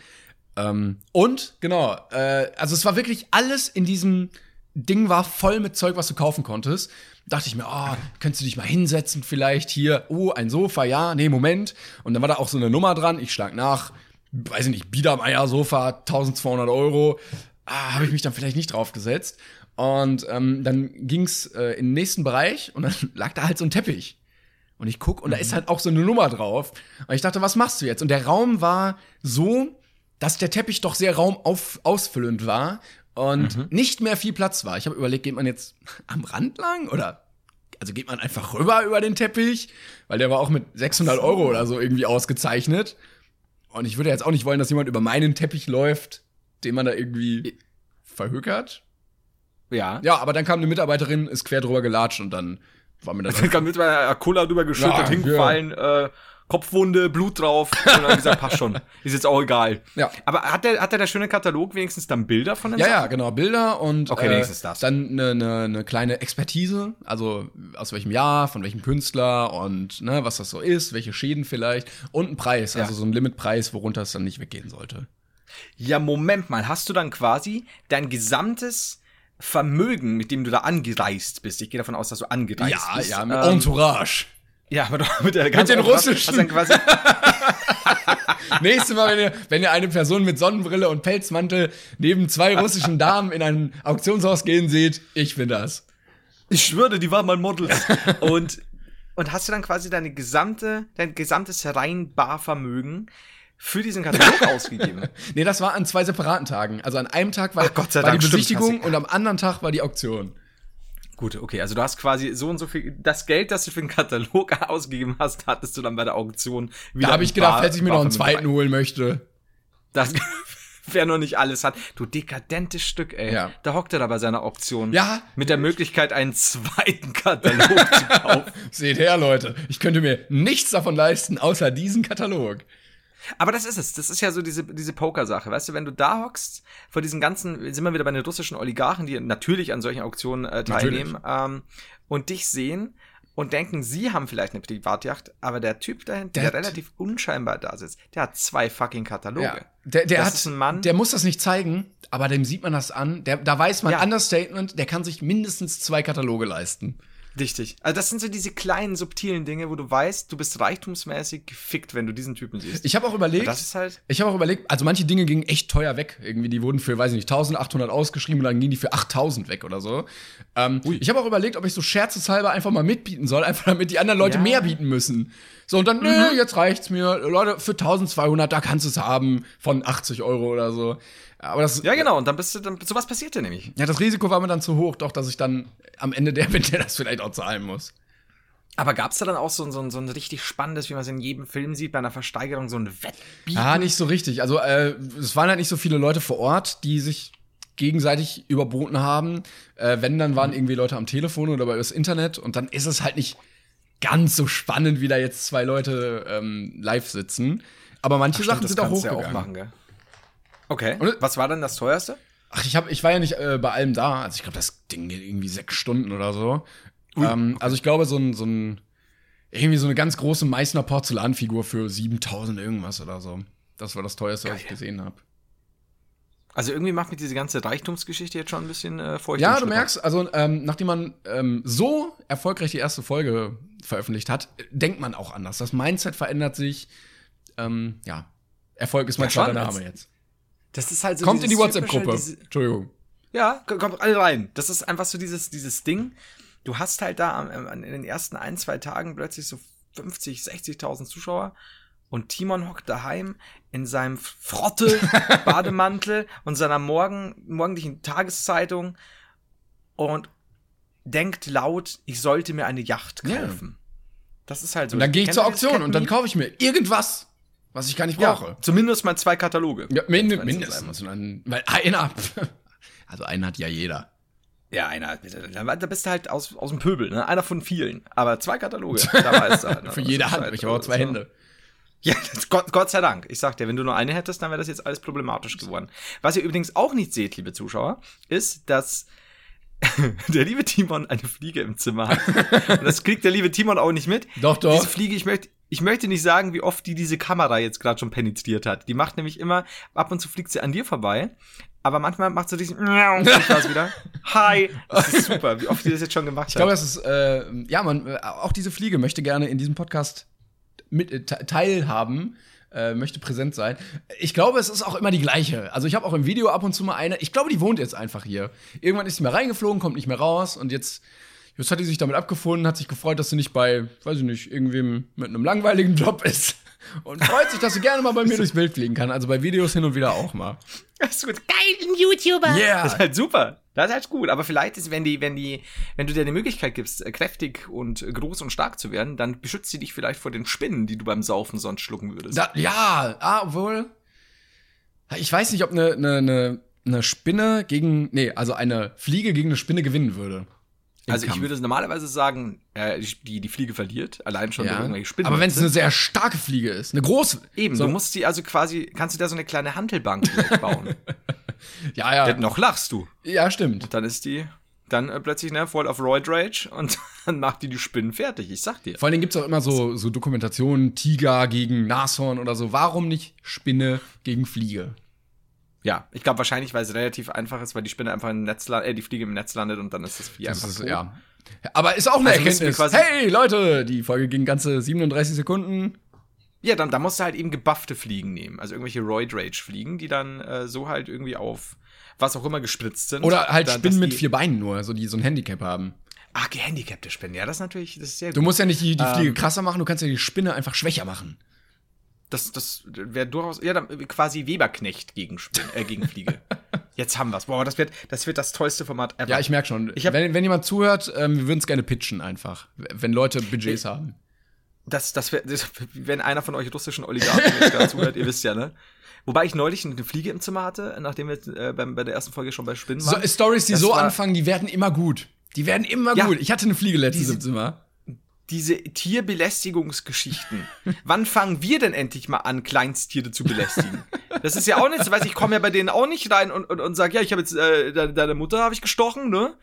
Ähm, und genau, äh, also es war wirklich alles in diesem Ding war voll mit Zeug, was du kaufen konntest. Dachte ich mir, oh, könntest du dich mal hinsetzen vielleicht hier, oh, ein Sofa, ja, nee, Moment. Und dann war da auch so eine Nummer dran, ich schlag nach, weiß ich nicht, Biedermeier-Sofa, 1200 Euro. Ah, habe ich mich dann vielleicht nicht drauf gesetzt. Und ähm, dann ging's äh, in den nächsten Bereich und dann [laughs] lag da halt so ein Teppich. Und ich guck und da ist halt auch so eine Nummer drauf. Und ich dachte, was machst du jetzt? Und der Raum war so, dass der Teppich doch sehr raumausfüllend war und nicht mehr viel Platz war. Ich habe überlegt, geht man jetzt [laughs] am Rand lang oder also geht man einfach rüber über den Teppich, weil der war auch mit 600 Euro oder so irgendwie ausgezeichnet. Und ich würde jetzt auch nicht wollen, dass jemand über meinen Teppich läuft, den man da irgendwie verhökert. ja. Ja, aber dann kam eine Mitarbeiterin, ist quer drüber gelatscht und dann war mir das. [laughs] Dann kam mit meiner Cola drüber geschüttet, Ja, hingefallen, äh, Kopfwunde, Blut drauf. Und dann gesagt, passt schon. Ist jetzt auch egal. Ja. Aber hat der, hat der, der schöne Katalog wenigstens dann Bilder von den Ja, Sachen? ja, genau, Bilder und Okay, äh, wenigstens das. dann eine ne, ne kleine Expertise, also aus welchem Jahr, von welchem Künstler und ne, was das so ist, welche Schäden vielleicht und ein Preis, Ja. also so ein Limitpreis, worunter es dann nicht weggehen sollte. Ja, Moment mal, hast du dann quasi dein gesamtes Vermögen, mit dem du da angereist bist, ich gehe davon aus, dass du angereist Ja, bist. ja, mit ähm, Entourage. Ja, aber doch mit der ganzen den Entourage russischen. Dann quasi, [laughs] Nächstes Mal, wenn ihr, wenn ihr eine Person mit Sonnenbrille und Pelzmantel neben zwei russischen Damen in ein Auktionshaus gehen seht, ich bin das. ich schwöre, die waren mal Models. [laughs] und, und hast du dann quasi deine gesamte, dein gesamtes rein Barvermögen für diesen Katalog [laughs] ausgegeben? Nee, das war an zwei separaten Tagen. Also an einem Tag war, Ach, sei war die Dank, stimmt, Besichtigung du- und am anderen Tag war die Auktion. Gut, okay, also du hast quasi so und so viel, das Geld, das du für den Katalog [laughs] ausgegeben hast, hattest du dann bei der Auktion wieder. Da habe ich gedacht, Bar- falls ich mir noch einen zweiten holen möchte. Das [laughs] wer noch nicht alles hat. Du dekadentes Stück, ey. Ja. Da hockt er da bei seiner Auktion. Ja. Mit der Möglichkeit, einen zweiten Katalog zu [laughs] kaufen. Seht her, Leute. Ich könnte mir nichts davon leisten, außer diesen Katalog. Aber das ist es. Das ist ja so diese, diese Poker-Sache. Weißt du, wenn du da hockst, vor diesen ganzen, sind wir wieder bei den russischen Oligarchen, die natürlich an solchen Auktionen äh, teilnehmen, ähm, und dich sehen und denken, sie haben vielleicht eine Privatjacht, aber der Typ dahinter, der, Der- relativ unscheinbar da sitzt, der hat zwei fucking Kataloge. Ja. Der, der Das hat, ist ein Mann. der muss das nicht zeigen, aber dem sieht man das an. Der, da weiß man, Ja. Understatement, der kann sich mindestens zwei Kataloge leisten. Richtig. Also das sind so diese kleinen, subtilen Dinge, wo du weißt, du bist reichtumsmäßig gefickt, wenn du diesen Typen siehst. Ich habe auch überlegt, Das ist halt- ich habe auch überlegt, also manche Dinge gingen echt teuer weg. Irgendwie, die wurden für, weiß ich nicht, 1800 ausgeschrieben und dann gingen die für 8000 weg oder so. Ähm, ich habe auch überlegt, ob ich so scherzeshalber einfach mal mitbieten soll, einfach damit die anderen Leute Ja. mehr bieten müssen. So, und dann, nö, jetzt reicht's mir. Leute, für 1200, da kannst du es haben, von 80 Euro oder so. Aber das, ja, genau. Und dann bist du, dann, sowas passiert dir nämlich. ja, das Risiko war mir dann zu hoch, doch, dass ich dann am Ende der [laughs] bin, der das vielleicht auch zahlen muss. Aber gab's da dann auch so, so, so ein richtig spannendes, wie man es in jedem Film sieht, bei einer Versteigerung, so ein Wettbieten? Ja, nicht so richtig. Also, äh, es waren halt nicht so viele Leute vor Ort, die sich gegenseitig überboten haben. Äh, wenn, dann waren irgendwie Leute am Telefon oder über das Internet und dann ist es halt nicht ganz so spannend, wie da jetzt zwei Leute ähm, live sitzen. Aber manche Stimmt, Sachen das sind auch du ja hochgegangen. auch machen, gell? Okay. Und- Was war denn das teuerste? Ach, ich, hab, ich war ja nicht äh, bei allem da. Also ich glaube, das Ding geht irgendwie sechs Stunden oder so. ähm, Also ich glaube, so ein, so ein irgendwie so eine ganz große Meißner Porzellanfigur für 7000 irgendwas oder so. Das war das teuerste, was ich gesehen habe. Also irgendwie macht mir diese ganze Reichtumsgeschichte jetzt schon ein bisschen äh, feucht. Ja, du merkst, also ähm, nachdem man ähm, so erfolgreich die erste Folge veröffentlicht hat, denkt man auch anders. Das Mindset verändert sich. Ähm, ja, Erfolg ist mein Ja, zweiter Name jetzt. Das ist halt so Kommt in die WhatsApp-Gruppe. Entschuldigung. Ja, kommt alle rein. Das ist einfach so dieses, dieses Ding. Du hast halt da am- am- in den ersten ein, zwei Tagen plötzlich so 50, 60.000 Zuschauer und Timon hockt daheim in seinem Frotte [laughs] Bademantel und seiner morgen, morgendlichen Tageszeitung und denkt laut, ich sollte mir eine Yacht Ja. kaufen. Das ist halt so. Und dann gehe ich zur? Auktion und dann kaufe ich mir irgendwas, was ich gar nicht brauche. ja, zumindest mal zwei Kataloge. Ja, min Wenn's so mindestens. Dann, weil einer, [laughs] also einen hat ja jeder. Ja, einer, da bist du halt aus, aus dem Pöbel, ne? Einer von vielen. Aber zwei Kataloge, [laughs] da weißt du halt. ne? Für jede Hand. halt Ich habe auch zwei so. Hände. Ja, das, Gott, Gott sei Dank. Ich sag dir, wenn du nur eine hättest, dann wäre das jetzt alles problematisch geworden. Was ihr übrigens auch nicht seht, liebe Zuschauer, ist, dass [laughs] der liebe Timon eine Fliege im Zimmer hat. Und das kriegt der liebe Timon auch nicht mit. Doch, doch. Diese Fliege, ich möchte, ich möchte nicht sagen, wie oft die diese Kamera jetzt gerade schon penetriert hat. Die macht nämlich immer, ab und zu fliegt sie an dir vorbei. Aber manchmal macht sie diesen das wieder. [laughs] Hi. Das ist super, wie oft die das jetzt schon gemacht Ich glaube, hat. das ist, äh, ja, man, äh, auch diese Fliege möchte gerne in diesem Podcast mit, äh, te- teilhaben, äh, möchte präsent sein. Ich glaube, es ist auch immer die gleiche. Also ich habe auch im Video ab und zu mal eine, ich glaube, die wohnt jetzt einfach hier. Irgendwann ist sie mal reingeflogen, kommt nicht mehr raus und jetzt, jetzt hat die sich damit abgefunden, hat sich gefreut, dass sie nicht bei, weiß ich nicht, irgendwem mit einem langweiligen Job ist. Und freut sich, dass sie gerne mal bei mir durchs Bild fliegen kann. Also bei Videos hin und wieder auch mal. Das ist gut. Geil, ein YouTuber. Yeah. Das ist halt super. Das ist halt gut. Aber vielleicht ist, wenn die, wenn die, wenn du dir die Möglichkeit gibst, äh, kräftig und groß und stark zu werden, dann beschützt sie dich vielleicht vor den Spinnen, die du beim Saufen sonst schlucken würdest. Da, ja, ah, obwohl. Ich weiß nicht, ob eine, eine, eine, eine Spinne gegen. Nee, also eine Fliege gegen eine Spinne gewinnen würde. Also ich Kampf. würde normalerweise sagen, äh, die, die Fliege verliert, allein schon durch ja. irgendwelche Spinnen. Aber wenn es eine sehr starke Fliege ist, eine große. Eben, so, du musst sie also quasi, kannst du da so eine kleine Hantelbank vielleicht [laughs] bauen. Ja, ja. Denn noch lachst du. Ja, stimmt. Dann ist die, dann äh, plötzlich, ne, voll auf Roid Rage [laughs] und dann macht die die Spinnen fertig, ich sag dir. Vor allen Dingen gibt es auch immer so, so Dokumentationen, Tiger gegen Nashorn oder so. Warum nicht Spinne gegen Fliege? Ja, ich glaube wahrscheinlich, weil es relativ einfach ist, weil die Spinne einfach im Netz landet, äh, die Fliege im Netz landet und dann ist das Vieh Das einfach ist, tot. ja. Aber ist auch eine Also Erkenntnis. Hey, Leute, die Folge ging ganze 37 Sekunden. Ja, dann, dann musst du halt eben gebuffte Fliegen nehmen. Also irgendwelche Roid Rage Fliegen, die dann äh, so halt irgendwie auf was auch immer gespritzt sind. Oder halt Dann, Spinnen mit vier Beinen nur, so die so ein Handicap haben. Ach, gehandicapte Spinnen. Ja, das ist natürlich, das ist sehr Du gut. musst ja nicht die, die Fliege Ähm. krasser machen, du kannst ja die Spinne einfach schwächer machen. Das, das wäre durchaus, ja, dann quasi Weberknecht gegen äh, gegen Fliege. [laughs] Jetzt haben wir's. Boah, das wird, das wird das tollste Format ever. Ja, ich merke schon. Ich hab- wenn, wenn jemand zuhört, ähm, wir würden es gerne pitchen einfach. Wenn Leute Budgets haben. Das, das wäre, wenn einer von euch russischen Oligarchen jetzt gerade zuhört, ihr wisst ja, ne? Wobei ich neulich eine Fliege im Zimmer hatte, nachdem wir äh, beim, bei der ersten Folge schon bei Spinnen So, waren. Stories, die Das so war- anfangen, die werden immer gut. Die werden immer Ja. gut. Ich hatte eine Fliege letztens im Zimmer. Diese Tierbelästigungsgeschichten. Wann fangen wir denn endlich mal an, Kleinsttiere zu belästigen? Das ist ja auch nichts, weiß ich komme ja bei denen auch nicht rein und, und, und sag, ja, ich habe jetzt äh, deine, deine Mutter habe ich gestochen, ne?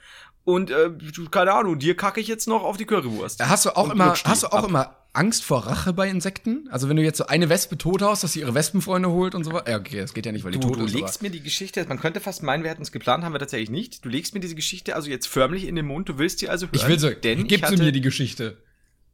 Und äh, du- keine Ahnung, dir kacke ich jetzt noch auf die Currywurst. Hast du auch Und immer, hast du auch ab. immer Angst vor Rache bei Insekten? Also wenn du jetzt so eine Wespe tot haust, dass sie ihre Wespenfreunde holt und so weiter? Ja, okay, das geht ja nicht, weil die Du, tot du ist. legst mir die Geschichte, man könnte fast meinen, wir hätten es geplant, haben wir tatsächlich nicht. Du legst mir diese Geschichte also jetzt förmlich in den Mund, du willst sie also hören. ich will sie. denn Gib ich sie hatte, mir die Geschichte.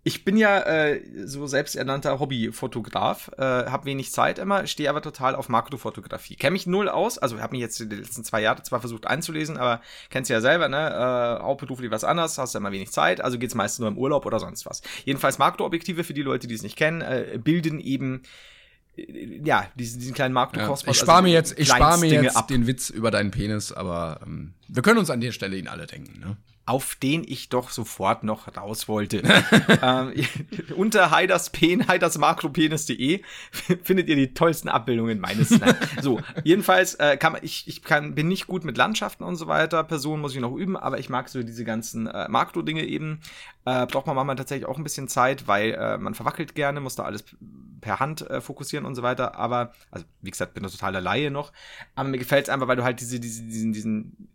Ich bin ja äh, so selbsternannter Hobbyfotograf, äh, habe wenig Zeit immer, stehe aber total auf Makrofotografie. Kenne mich null aus, also habe mich jetzt die letzten zwei Jahre zwar versucht einzulesen, aber kennst du ja selber, ne? Äh, hauptberuflich was anderes, hast ja immer wenig Zeit, also geht's meistens nur im Urlaub oder sonst was. Jedenfalls Makroobjektive für die Leute, die es nicht kennen, äh, bilden eben äh, ja, diesen, diesen kleinen Ja, Makrokosmos. ich spare also mir jetzt, ich spare mir jetzt ab. den Witz über deinen Penis, aber ähm, wir können uns an der Stelle ihn alle denken. Ne? Auf den ich doch sofort noch raus wollte. [laughs] ähm, [laughs] unter heiderspen, heidersmakropenis.de findet ihr die tollsten Abbildungen meines. Nein. [laughs] So, jedenfalls äh, kann man, ich, ich kann, bin nicht gut mit Landschaften und so weiter. Personen muss ich noch üben, aber ich mag so diese ganzen äh, Makro-Dinge eben. Äh, braucht man manchmal tatsächlich auch ein bisschen Zeit, weil äh, man verwackelt gerne, muss da alles per Hand äh, fokussieren und so weiter. Aber, also wie gesagt, bin da totaler Laie noch. Aber mir gefällt es einfach, weil du halt diese, diese, diesen, diesen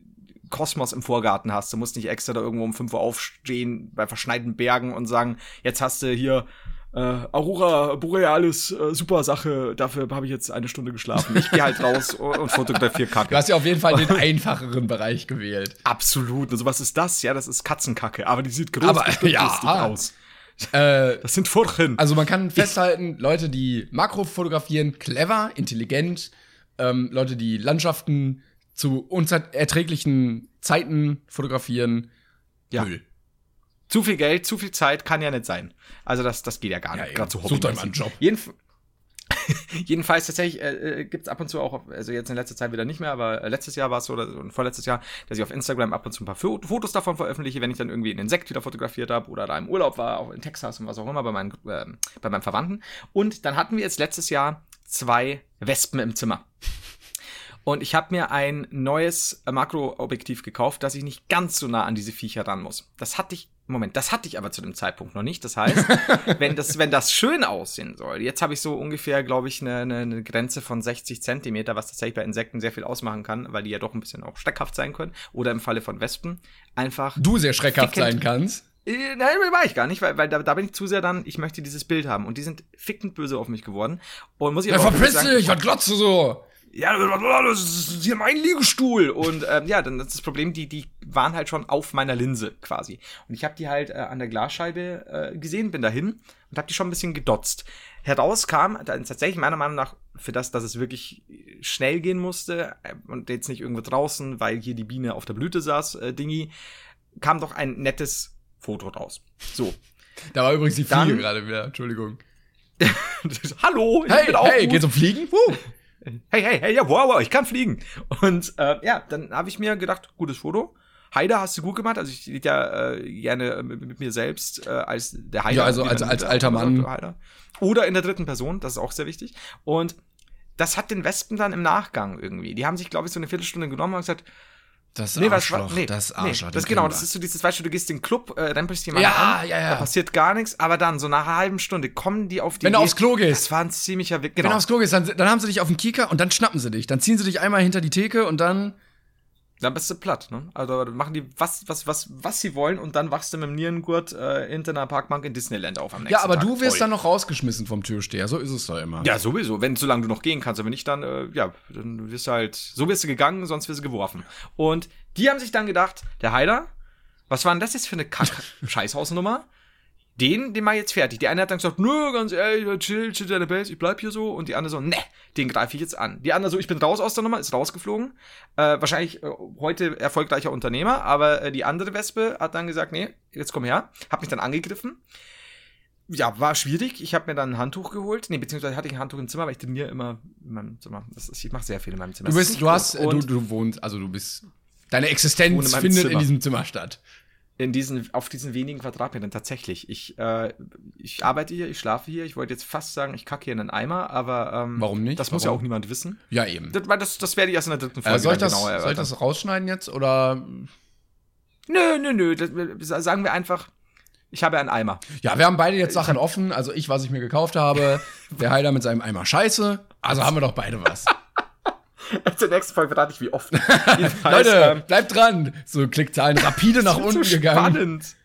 Kosmos im Vorgarten hast. Du musst nicht extra da irgendwo um 5 Uhr aufstehen bei verschneiten Bergen und sagen, jetzt hast du hier äh, Aurora Borealis, äh, super Sache, dafür habe ich jetzt eine Stunde geschlafen. Ich gehe halt raus [laughs] und, und fotografiere Du Kacke. hast ja auf jeden Fall den [laughs] einfacheren Bereich gewählt. Absolut. Und so was ist das? Ja, das ist Katzenkacke, aber die sieht groß Aber, [laughs] ja. aus. Äh, Das sind Furchen. also man kann festhalten, Leute, die Makro fotografieren, clever, intelligent. Ähm, Leute, die Landschaften zu unerträglichen Zeiten fotografieren, Ja. Müll. Zu viel Geld, zu viel Zeit kann ja nicht sein. Also das, das geht ja gar Ja, nicht. eben. Gerade so Sucht euch mal hobbymäßig. einen Job. Jedenf [laughs] jedenfalls tatsächlich äh, äh, gibt es ab und zu auch, also jetzt in letzter Zeit wieder nicht mehr, aber äh, letztes Jahr war es so, oder so, vorletztes Jahr, dass ich auf Instagram ab und zu ein paar Fo- Fotos davon veröffentliche, wenn ich dann irgendwie einen Insekt wieder fotografiert habe oder da im Urlaub war, auch in Texas und was auch immer bei meinen, äh, bei meinen Verwandten. Und dann hatten wir jetzt letztes Jahr zwei Wespen im Zimmer. Und ich habe mir ein neues äh, Makroobjektiv gekauft, dass ich nicht ganz so nah an diese Viecher ran muss. Das hatte ich, Moment, das hatte ich aber zu dem Zeitpunkt noch nicht. Das heißt, [laughs] wenn das, wenn das schön aussehen soll, jetzt habe ich so ungefähr, glaube ich, eine, eine, eine Grenze von 60 Zentimeter, was tatsächlich bei Insekten sehr viel ausmachen kann, weil die ja doch ein bisschen auch steckhaft sein können. Oder im Falle von Wespen einfach. Du sehr schreckhaft sein kannst. Äh, Nein, war ich gar nicht, weil, weil da, da bin ich zu sehr dann, ich möchte dieses Bild haben. Und die sind fickend böse auf mich geworden. Und muss ich Ja, verpiss dich, was glotzt du so? Ja, das ist hier mein Liegestuhl. Und ähm, ja, dann ist das Problem, die, die waren halt schon auf meiner Linse quasi. Und ich habe die halt äh, an der Glasscheibe äh, gesehen, bin dahin und habe die schon ein bisschen gedotzt. Heraus kam dann tatsächlich meiner Meinung nach für das, dass es wirklich schnell gehen musste äh, und jetzt nicht irgendwo draußen, weil hier die Biene auf der Blüte saß, äh, Dingi, kam doch ein nettes Foto raus. So. Da war übrigens die Dann- Fliege gerade wieder, Entschuldigung. [laughs] Hallo, ich Hey, bin auch hey, gut. geht's um Fliegen? Puh. Hey, hey, hey, ja, wow, wow, ich kann fliegen. Und äh, ja, dann habe ich mir gedacht, gutes Foto. Heider hast du gut gemacht. Also ich rede ja äh, gerne äh, mit, mit mir selbst äh, als der Heider. Ja, also als- als alter Mann. sagt, Heider. Oder in der dritten Person, das ist auch sehr wichtig. Und das hat den Wespen dann im Nachgang irgendwie. Die haben sich, glaube ich, so eine Viertelstunde genommen und gesagt, Das nee, was Arschloch, war, nee, das nee, Arschloch. das den genau, das ist so dieses, weißt du, du gehst in den Club, äh, rempelst jemanden Ja, an, ja, ja. da passiert gar nichts, aber dann, so nach einer halben Stunde, kommen die auf die Wenn du aufs Klo gehst. Das war ein ziemlicher Weg, Wenn genau. du aufs Klo gehst, dann, dann haben sie dich auf den Kieker und dann schnappen sie dich. Dann ziehen sie dich einmal hinter die Theke und dann. Dann bist du platt, ne? Also machen die was, was, was, was sie wollen und dann wachst du mit dem Nierengurt äh, hinter einer Parkbank in Disneyland auf am nächsten Ja, aber Tag. du wirst Toll. dann noch rausgeschmissen vom Türsteher. So ist es doch immer. Ja, sowieso. Wenn, solange du noch gehen kannst. Aber wenn nicht, dann, äh, ja, dann wirst du halt, so wirst du gegangen, sonst wirst du geworfen. Und die haben sich dann gedacht, der Heider, was war denn das jetzt für eine Kack-Scheißhausnummer? [laughs] Den, den mal jetzt fertig. Die eine hat dann gesagt, nö, ganz ehrlich, chill, chill deine Base, ich bleib hier so. Und die andere so, ne, den greife ich jetzt an. Die andere so, ich bin raus aus der Nummer, ist rausgeflogen. Äh, wahrscheinlich äh, heute erfolgreicher Unternehmer, aber äh, die andere Wespe hat dann gesagt, nee, jetzt komm her. Hab mich dann angegriffen. Ja, war schwierig. Ich habe mir dann ein Handtuch geholt. Nee, beziehungsweise hatte ich ein Handtuch im Zimmer, weil ich trainiere immer in meinem Zimmer. Das ich mache sehr viel in meinem Zimmer. Du bist, du hast, äh, du, du wohnst, also du bist. Deine Existenz in findet in Zimmer. diesem Zimmer statt. In diesen, auf diesen wenigen Quadratmetern tatsächlich. Ich, äh, ich arbeite hier, ich schlafe hier. Ich wollte jetzt fast sagen, ich kacke hier in einen Eimer, aber ähm, Warum nicht? Das muss ja Warum? auch niemand wissen. Ja, eben. Das, das, das werde ich erst in der dritten Folge Äh, soll, ich das, genauer soll ich erörtern. das rausschneiden jetzt? Oder. Nö, nö, nö. Das, sagen wir einfach, ich habe einen Eimer. Ja, wir haben beide jetzt Sachen offen. Also ich, was ich mir gekauft habe. Der Heiler mit seinem Eimer Scheiße. Also haben wir doch beide was. [laughs] [laughs] Zur nächsten Folge verrate ich, wie oft. [laughs] Leute, bleibt dran. So Klickzahlen rapide [laughs] nach unten so gegangen. Spannend.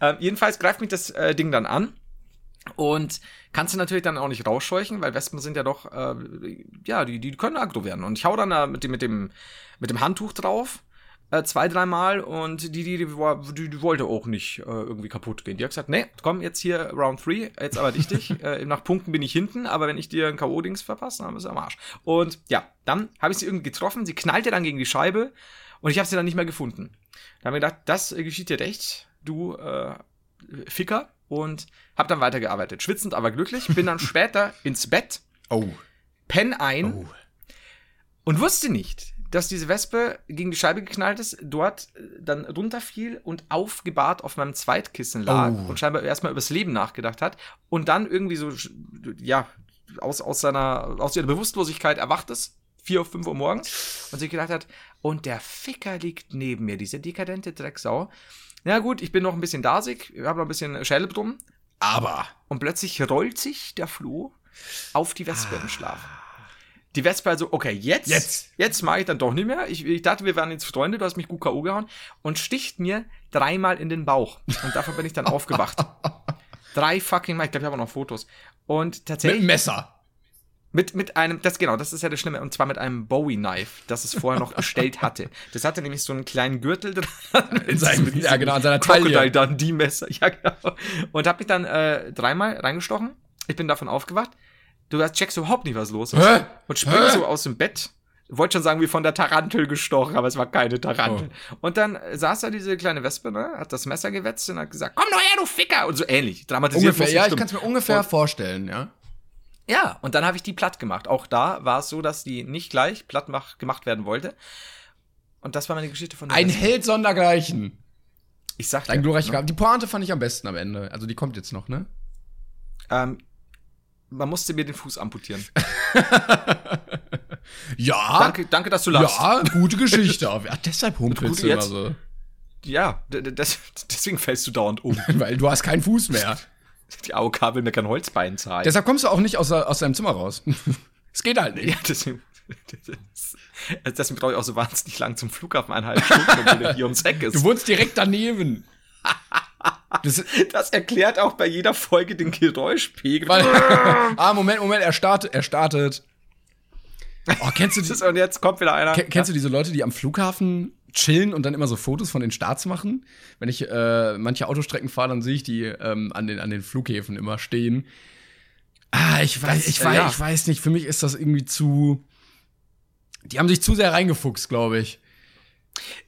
Ähm, jedenfalls greift mich das äh, Ding dann an. Und kannst du natürlich dann auch nicht rausscheuchen, weil Wespen sind ja doch, äh, ja, die, die können aggro werden. Und ich hau dann da mit dem, mit dem, mit dem Handtuch drauf, äh, zwei, dreimal und die, die, die, die, die wollte auch nicht äh, irgendwie kaputt gehen. Die hat gesagt, nee, komm, jetzt hier Round 3, jetzt aber dich. [laughs] äh, nach Punkten bin ich hinten, aber wenn ich dir ein K.O.-Dings verpasse, dann bist du am Arsch. Und ja, dann habe ich sie irgendwie getroffen, sie knallte dann gegen die Scheibe und ich habe sie dann nicht mehr gefunden. Da haben wir gedacht, das äh, geschieht dir recht, du äh, Ficker. Und hab dann weitergearbeitet. Schwitzend, aber glücklich. Bin dann [laughs] später ins Bett, Oh. penn ein Oh. und wusste nicht, dass diese Wespe gegen die Scheibe geknallt ist, dort äh, dann runterfiel und aufgebahrt auf meinem Zweitkissen lag Oh. und scheinbar erstmal übers Leben nachgedacht hat und dann irgendwie so, ja, aus, aus seiner, aus ihrer Bewusstlosigkeit erwacht ist, vier auf fünf Uhr morgens und sich gedacht hat, und der Ficker liegt neben mir, diese dekadente Drecksau. Na gut, ich bin noch ein bisschen dasig, ich habe noch ein bisschen Schelle drum Aber. und plötzlich rollt sich der Floh auf die Wespe im Schlaf. Die Wespe also, okay, jetzt, Jetzt. jetzt mache ich dann doch nicht mehr. Ich, ich dachte, wir wären jetzt Freunde, du hast mich gut K.O. gehauen und sticht mir dreimal in den Bauch. Und dafür bin ich dann [laughs] aufgewacht. Drei fucking Mal, ich glaube, ich habe auch noch Fotos. Und Mit tatsächlich dem Messer. mit, mit einem, das genau, das ist ja das Schlimme, und zwar mit einem Bowie-Knife, das es vorher noch [laughs] bestellt hatte. Das hatte nämlich so einen kleinen Gürtel dran. In seinem- Mit ja, genau, an seiner Taille. dann die Messer, ja genau. Und hab mich dann äh, dreimal reingestochen. Ich bin davon aufgewacht. Du hast checkst überhaupt nicht, was los ist. Hä? Und springe Hä? so aus dem Bett. Wollte schon sagen, wie von der Tarantel gestochen, aber es war keine Tarantel. Oh. Und dann saß da diese kleine Wespe, ne, hat das Messer gewetzt und hat gesagt, komm doch her, du Ficker! Und so ähnlich, dramatisiert. Ungefähr, ja, ich kann es mir ungefähr Und- vorstellen, ja. Ja, und dann habe ich die platt gemacht. Auch da war es so, dass die nicht gleich platt mach, gemacht werden wollte. Und das war meine Geschichte von Ein Wespe. Held sondergleichen. Ich sag Ein dir, glorreicher ne? Die Pointe fand ich am besten am Ende. Also die kommt jetzt noch, ne? ähm, man musste mir den Fuß amputieren. [laughs] Ja. Danke, danke, dass du lachst. Ja, gute Geschichte. [laughs] Ja, deshalb humpelst du immer so. Ja, das, deswegen fällst du dauernd um. [laughs] Weil du hast keinen Fuß mehr. Die AOK will mir kein Holzbein zahlen. Deshalb kommst du auch nicht aus, aus deinem Zimmer raus. Es geht halt nicht. ja, deswegen. Das, deswegen brauche ich auch so wahnsinnig lang zum Flughafen eineinhalb Stunden, obwohl der hier ums Eck ist. Du wohnst direkt daneben. Das, [laughs] Das erklärt auch bei jeder Folge den Geräuschpegel. weil, [laughs] ah, Moment, Moment, er startet, er startet. Oh, kennst du, Das die, und jetzt kommt wieder einer. ke- kennst du diese Leute, die am Flughafen chillen und dann immer so Fotos von den Starts machen? Wenn ich äh, manche Autostrecken fahre, dann sehe ich die ähm, an, den, an den Flughäfen immer stehen. Ah, ich weiß, Das- ich äh, weiß, ja. ich weiß nicht. Für mich ist das irgendwie zu. Die haben sich zu sehr reingefuchst, glaube ich.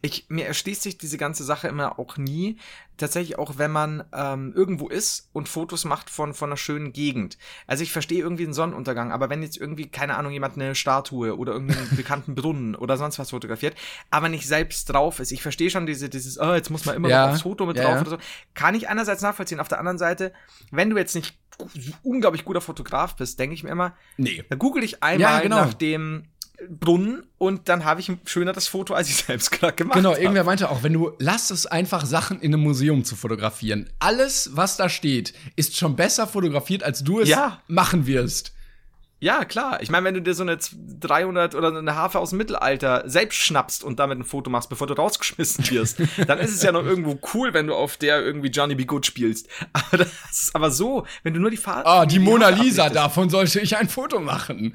Ich, mir erschließt sich diese ganze Sache immer auch nie. Tatsächlich auch, wenn man ähm, irgendwo ist und Fotos macht von, von einer schönen Gegend. Also ich verstehe irgendwie den Sonnenuntergang, aber wenn jetzt irgendwie, keine Ahnung, jemand eine Statue oder irgendeinen [laughs] bekannten Brunnen oder sonst was fotografiert, aber nicht selbst drauf ist. Ich verstehe schon diese, dieses, oh, jetzt muss man immer Ja, noch aufs Foto mit ja, drauf oder so. Kann ich einerseits nachvollziehen. Auf der anderen Seite, wenn du jetzt nicht unglaublich guter Fotograf bist, denke ich mir immer, Nee. da google ich einmal Ja, genau. nach dem Brunnen und dann habe ich ein schöneres Foto, als ich selbst gerade gemacht Genau, habe. irgendwer meinte auch, wenn du lass es einfach Sachen in einem Museum zu fotografieren. Alles, was da steht, ist schon besser fotografiert, als du es Ja. machen wirst. Ja, klar. Ich meine, wenn du dir so eine 300 oder eine Harfe aus dem Mittelalter selbst schnappst und damit ein Foto machst, bevor du rausgeschmissen wirst, [laughs] dann ist es ja noch irgendwo cool, wenn du auf der irgendwie Johnny B. Good spielst. Aber das ist aber so, wenn du nur die Farbe. Ah, die Mona Lisa, davon sollte ich ein Foto machen.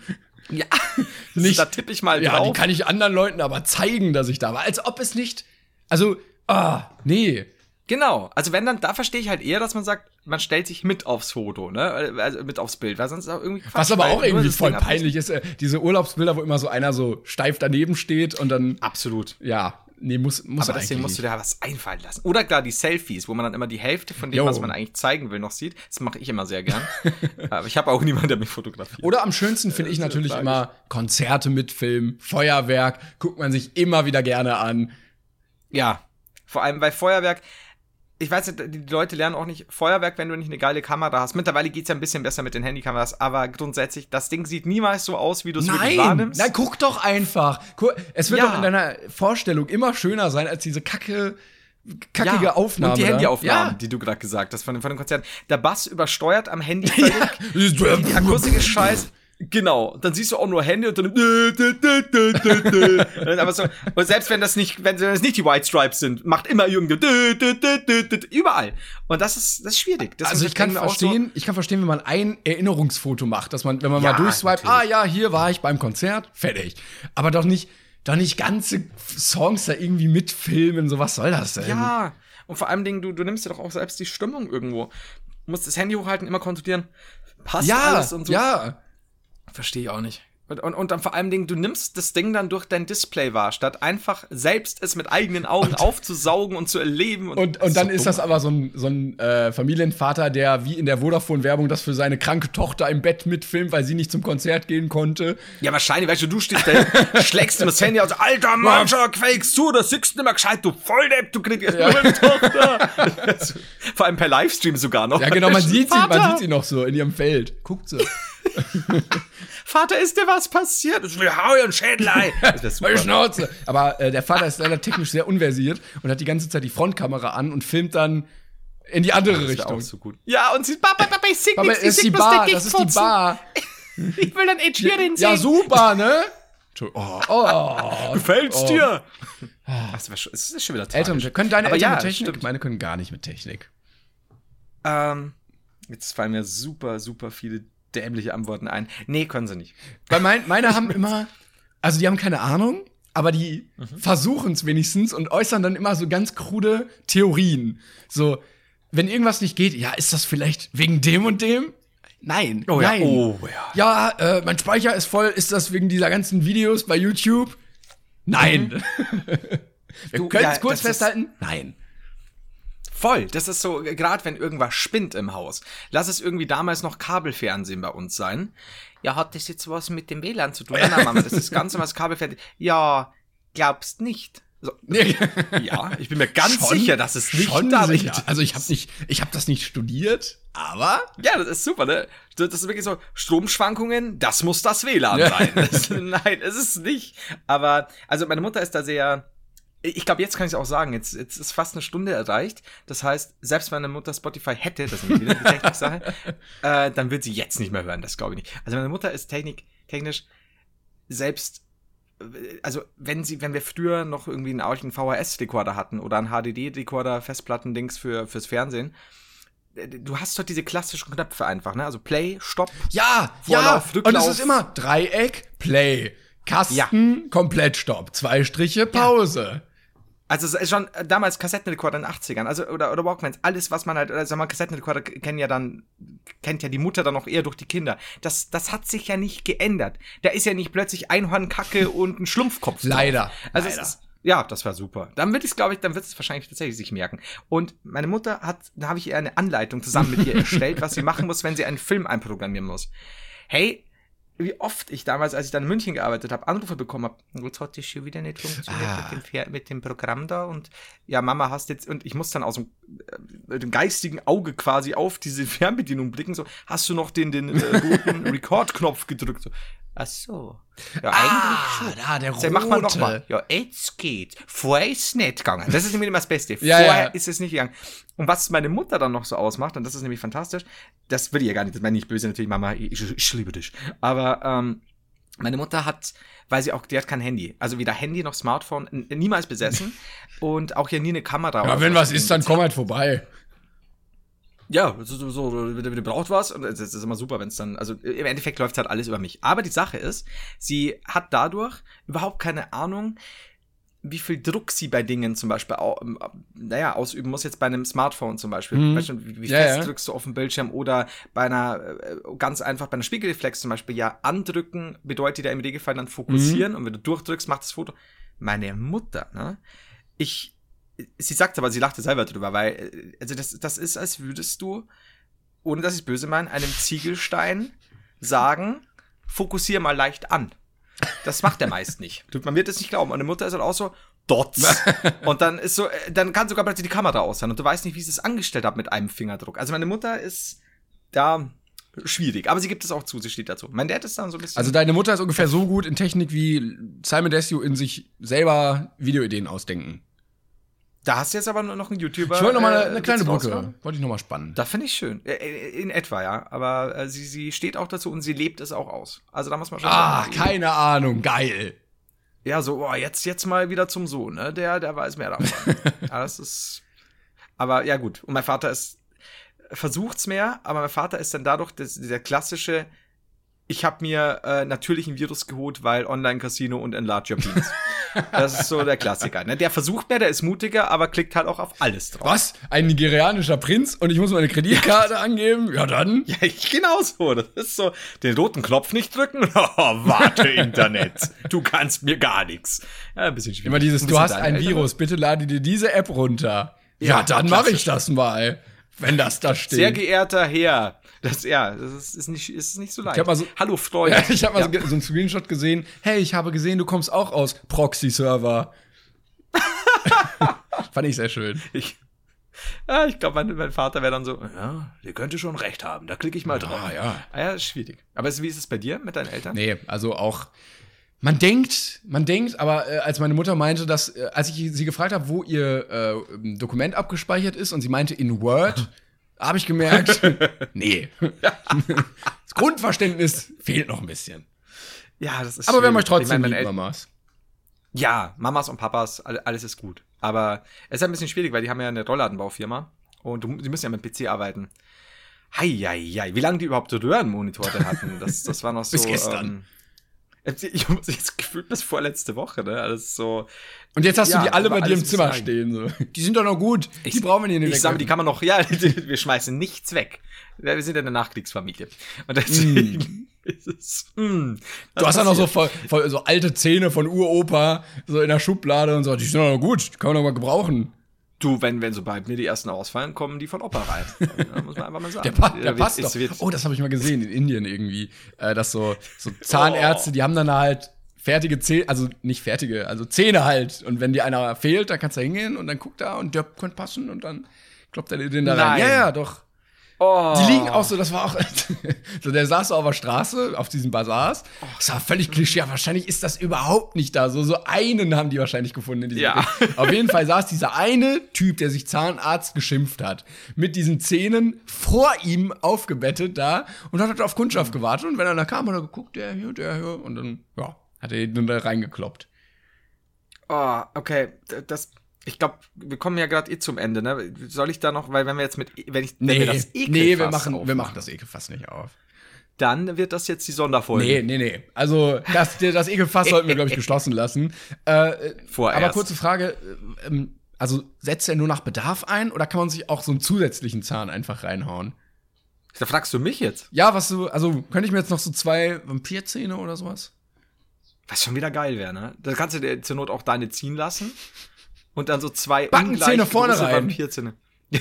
Ja, [laughs] Nicht- da tippe ich mal Ja, die drauf. kann ich anderen Leuten aber zeigen, dass ich da war. Als ob es nicht. Also, ah, nee. Genau. Also wenn dann, da verstehe ich halt eher, dass man sagt, man stellt sich mit aufs Foto, ne? Also mit aufs Bild, weil sonst auch irgendwie Quatsch, Was aber auch irgendwie voll peinlich ist, äh, diese Urlaubsbilder, wo immer so einer so steif daneben steht und dann, Absolut. ja, nee, muss, muss Aber deswegen musst du dir was einfallen lassen. Oder klar, die Selfies, wo man dann immer die Hälfte von dem, Jo. was man eigentlich zeigen will, noch sieht. Das mache ich immer sehr gern. [laughs] Aber ich habe auch niemanden, der mich fotografiert. Oder am schönsten finde ich ist ja natürlich immer Konzerte mit Film, Feuerwerk, guckt man sich immer wieder gerne an. Ja. Vor allem bei Feuerwerk. Ich weiß nicht, die Leute lernen auch nicht Feuerwerk, wenn du nicht eine geile Kamera hast. Mittlerweile geht's ja ein bisschen besser mit den Handykameras, aber grundsätzlich, das Ding sieht niemals so aus, wie du es wirklich Nein, wahrnimmst. nein, guck doch einfach. Es wird Ja. doch in deiner Vorstellung immer schöner sein als diese kacke, kackige ja. Aufnahme. Und die da. Handyaufnahmen, die du gerade gesagt hast, von, den- von den Konzerten. Der Bass übersteuert am Handy völlig. [laughs] Ja. Die Akustik ist scheiße. Genau, dann siehst du auch nur Hände [laughs] und dann, aber so, und selbst wenn das nicht, wenn das nicht die White Stripes sind, macht immer dö, [laughs] überall. Und das ist, das ist schwierig. Das Also ich kann verstehen, ich kann verstehen, wenn man ein Erinnerungsfoto macht, dass man, wenn man Ja, mal durchswipet, ah ja, hier war ich beim Konzert, fertig. Aber doch nicht, doch nicht ganze Songs da irgendwie mitfilmen, so was soll das denn? Ja, und vor allem Dingen, du, du nimmst dir doch auch selbst die Stimmung irgendwo. Du musst das Handy hochhalten, immer kontrollieren, passt ja, alles und so. ja. Verstehe ich auch nicht. Und, und, und dann vor allem Dingen, du nimmst das Ding dann durch dein Display wahr, statt einfach selbst es mit eigenen Augen aufzusaugen und zu erleben. Und, und dann so ist das aber so ein, so ein äh, Familienvater, der wie in der Vodafone-Werbung das für seine kranke Tochter im Bett mitfilmt, weil sie nicht zum Konzert gehen konnte. Ja, wahrscheinlich, weißt du, du stehst da, schlägst ihm das Handy aus, alter Mann, schau, quälst du, das siehst nicht mehr gescheit, du Volldepp, du kriegst ja. meine Tochter. [laughs] Vor allem per Livestream sogar noch. Ja, genau, man [laughs] sieht, sie, man sieht sie noch so in ihrem Feld. Guckt sie. [laughs] Vater, ist dir was passiert? Ich will hau ein. [laughs] Das wär super. Meine Schnauze. Aber äh, der Vater ist leider technisch sehr unversiert und hat die ganze Zeit die Frontkamera an und filmt dann in die andere Das Richtung. auch so gut. Ja, und sie, Papa, Papa, ich sing es ich sing bloß Bar, der das ist die. Bar. [laughs] Ich will dann Ed Sheeran Ja, singen. super, ne? Oh, oh. Gefällt's Oh. dir? Das wär schon, es ist schon wieder Eltern, tragisch. können deine Aber Eltern ja, mit Technik? stimmt. Meine können gar nicht mit Technik. Ähm, jetzt fallen mir super, super viele dämliche Antworten ein. Nee, können sie nicht. Weil mein, meine [laughs] haben immer, also die haben keine Ahnung, aber die Mhm. versuchen es wenigstens und äußern dann immer so ganz krude Theorien. So, wenn irgendwas nicht geht, ja, ist das vielleicht wegen dem und dem? Nein, Oh ja, nein. oh ja. Ja, äh, mein Speicher ist voll. Ist das wegen dieser ganzen Videos bei YouTube? Nein. [laughs] Wir Du, können ja, es kurz das ist- festhalten. Nein. Voll, das ist so, gerade wenn irgendwas spinnt im Haus. Lass es irgendwie damals noch Kabelfernsehen bei uns sein. Ja, hat das jetzt was mit dem WLAN zu tun? Nein, Mama, das ist ganz normal Kabelfernsehen. Ja, glaubst nicht. So, [laughs] ja, ich bin mir ganz Schon- sicher, dass es nicht Schon damit sicher. Also ich habe nicht, ich habe das nicht studiert, aber Ja, das ist super, ne? Das das ist wirklich so, Stromschwankungen, das muss das WLAN sein. Das, [laughs] [laughs] nein, es ist nicht. Aber, also meine Mutter ist da sehr, ich glaube, jetzt kann ich es auch sagen, jetzt, jetzt ist fast eine Stunde erreicht. Das heißt, selbst wenn meine Mutter Spotify hätte, das ist wieder eine Techniksache, [laughs] äh, dann wird sie jetzt nicht mehr hören, das glaube ich nicht. Also meine Mutter ist technik, technisch selbst also wenn sie, wenn wir früher noch irgendwie einen alten VHS-Rekorder hatten oder einen HDD-Rekorder, Festplatten-Dings für fürs Fernsehen, äh, du hast dort diese klassischen Knöpfe einfach, ne? Also Play, Stopp. ja, Vorlauf, ja. Und es Rücklauf. ist immer Dreieck, Play, Kasten, komplett Stopp, zwei Striche, Pause. Also es ist schon äh, damals Kassettenrekorder in den 80ern, also oder oder Walkmans, alles was man halt, oder sag mal Kassettenrekorder kennen ja dann kennt ja die Mutter dann auch eher durch die Kinder. Das das hat sich ja nicht geändert. Da ist ja nicht plötzlich Einhornkacke und ein Schlumpfkopf. drauf. Leider, Also leider. ist ja, das war super. Dann wird es, glaube ich, dann wird es wahrscheinlich tatsächlich sich merken. Und meine Mutter hat, da habe ich ihr eine Anleitung zusammen mit ihr erstellt, was sie machen muss, wenn sie einen Film einprogrammieren muss. Hey, wie oft ich damals, als ich dann in München gearbeitet habe, Anrufe bekommen habe, jetzt hat das schon wieder nicht funktioniert Ah. mit, dem, Fer- mit dem Programm da und ja, Mama hast jetzt, und ich muss dann aus dem, äh, dem geistigen Auge quasi auf diese Fernbedienung blicken, so, hast du noch den, den äh, roten [laughs] Record-Knopf gedrückt? So, ach so. Ja, eigentlich schon. da, der Sag, mach mal rote. nochmal. Ja, jetzt geht. Vorher ist es nicht gegangen. Das ist nämlich immer das Beste. [laughs] Ja, Vorher ja. ist es nicht gegangen. Und was meine Mutter dann noch so ausmacht, und das ist nämlich fantastisch, das will ich ja gar nicht, das meine ich böse natürlich, Mama, ich, ich, liebe dich. Aber ähm, meine Mutter hat, weil sie auch, die hat kein Handy. Also weder Handy noch Smartphone, niemals besessen. [laughs] und auch ja nie eine Kamera. Ja, wenn was ist, dann komm halt vorbei. Ja, so, so, so du, braucht was und es ist immer super, wenn es dann, also im Endeffekt läuft halt alles über mich. Aber die Sache ist, sie hat dadurch überhaupt keine Ahnung, wie viel Druck sie bei Dingen zum Beispiel, au, ähm, naja, ausüben muss jetzt bei einem Smartphone zum Beispiel. Mhm. Weißt du, wie, wie Ja, fest ja. drückst du auf dem Bildschirm oder bei einer, äh, ganz einfach bei einer Spiegelreflex zum Beispiel, ja, andrücken bedeutet ja im Regelfall dann fokussieren und wenn du durchdrückst, macht das Foto. Meine Mutter, ne? Ich, sie sagt aber, sie lachte selber drüber, weil, äh, also das, das ist, als würdest du, ohne dass ich es böse meine, einem Ziegelstein sagen, fokussier mal leicht an. Das macht er meist nicht. [laughs] Man wird es nicht glauben. Und die Mutter ist halt auch so, Dots. [laughs] und dann ist so, äh, dann kann sogar plötzlich die Kamera aus sein und du weißt nicht, wie sie es angestellt hat mit einem Fingerdruck. Also meine Mutter ist da schwierig, aber sie gibt es auch zu, sie steht dazu. Mein Dad ist dann so ein bisschen. Also deine Mutter ist ungefähr so gut in Technik wie Simon Desue in sich selber Videoideen ausdenken. Da hast du jetzt aber nur noch einen YouTuber. Ich wollte noch mal eine, äh, eine kleine Brücke. Wollte ich noch mal spannen. Da finde ich schön. Äh, äh, In etwa, ja. Aber äh, sie, sie steht auch dazu und sie lebt es auch aus. Also da muss man schon Ah, sagen. keine Ahnung, geil. Ja, so, boah, jetzt, jetzt mal wieder zum Sohn, ne? Der, der weiß mehr davon. [laughs] ja, das ist. Aber ja, gut. Und mein Vater ist. Versucht's mehr, aber mein Vater ist dann dadurch das, dieser klassische. Ich habe mir äh, natürlich ein Virus geholt, weil Online-Casino und Enlarge Your Penis. das ist so der Klassiker. Ne? Der versucht mehr, der ist mutiger, aber klickt halt auch auf alles drauf. Was? Ein nigerianischer Prinz und ich muss meine Kreditkarte angeben? Ja, dann. Ja, ich genauso. Das ist so, den roten Knopf nicht drücken. [laughs] Oh, warte, Internet. Du kannst mir gar nichts. Ja, ein bisschen schwierig. Immer dieses, du hast ein. Virus, bitte lade dir diese App runter. Ja, Ja, dann mache ich das mal, wenn das da steht. Sehr geehrter Herr. Das, ja, das ist, ist, nicht, ist nicht so leicht. Ich hab mal so- Hallo, Freund. [laughs] Ja, ich habe mal Ja. so, so einen Screenshot gesehen. Hey, ich habe gesehen, du kommst auch aus Proxy-Server. [laughs] Fand ich sehr schön. Ich, ja, ich glaube, mein, mein Vater wäre dann so, ja, der könnte schon recht haben. Da klicke ich mal drauf. Ah, ja. Ah, ja, ist schwierig. Aber wie ist es bei dir mit deinen Eltern? Nee, also auch. Man denkt, man denkt, aber äh, als meine Mutter meinte, dass, äh, als ich sie gefragt habe, wo ihr äh, Dokument abgespeichert ist, und sie meinte in Word, [laughs] habe ich gemerkt, nee. das Grundverständnis fehlt noch ein bisschen. Ja, das ist Aber wir haben euch trotzdem Ich lieb, Mamas. Ja, Mamas und Papas, alle- alles ist gut. Aber es ist ein bisschen schwierig, weil die haben ja eine Rollladenbaufirma und die müssen ja mit PC arbeiten. Hei, hei, hei. Wie lange die überhaupt Röhrenmonitore hatten, das, das war noch so. Bis gestern. Ähm, ich habe jetzt gefühlt bis vorletzte Woche, ne? Alles so. Und jetzt hast Ja, du die alle bei dir im Zimmer bis stehen. So. Die sind doch noch gut. die brauchen wir nicht Ich sage, die kann man noch, ja, [laughs] wir schmeißen nichts weg. Wir sind ja eine Nachkriegsfamilie. Und deswegen ist es. Mm, Du hast ja noch so, voll, voll, so alte Zähne von Uropa, so in der Schublade und so. Die sind doch noch gut, die kann man doch mal gebrauchen. Du, wenn, wenn sobald mir die ersten ausfallen, kommen die von Opa rein. [laughs] Da muss man einfach mal sagen. Der, pa der wird- passt es doch. wird- Oh, das habe ich mal gesehen in Indien irgendwie. Äh, dass so, so Zahnärzte, die haben dann halt fertige Zähne, also nicht fertige, also Zähne halt. Und wenn dir einer fehlt, dann kannst du da hingehen und dann guckt er und der könnte passen und dann kloppt er dir den da rein. Nein. Ja, ja, doch. Oh. Die liegen auch so, das war auch, [laughs] so der saß so auf der Straße, auf diesen Bazars. Das war völlig klischee, ja, wahrscheinlich ist das überhaupt nicht da. So, so einen haben die wahrscheinlich gefunden in diesem Ja. Auf jeden Fall saß dieser eine Typ, der sich Zahnarzt geschimpft hat, mit diesen Zähnen vor ihm aufgebettet da und hat halt auf Kundschaft gewartet. Und wenn er da kam, hat er geguckt, der hier, der hier, und dann, ja, hat er ihn da reingekloppt. Oh, okay. Das, ich glaube, wir kommen ja gerade eh zum Ende, ne? Soll ich da noch, weil wenn wir jetzt mit, wenn ich, wenn Nee, wir das nee, wir Ekelfass machen, wir aufmachen, machen das Ekelfass nicht auf. Dann wird das jetzt die Sonderfolge. Nee, nee, nee. Also das, das Ekelfass sollten wir, glaube ich, [laughs] geschlossen lassen. Äh, Vorerst. aber kurze Frage, äh, ähm, also setzt er nur nach Bedarf ein oder kann man sich auch so einen zusätzlichen Zahn einfach reinhauen? Da fragst du mich jetzt. Ja, was du, also könnte ich mir jetzt noch so zwei Vampirzähne oder sowas? Was schon wieder geil wäre, ne? Da kannst du dir zur Not auch deine ziehen lassen. Und dann so zwei Backenzähne vorne rein. Vampirzähne. [laughs]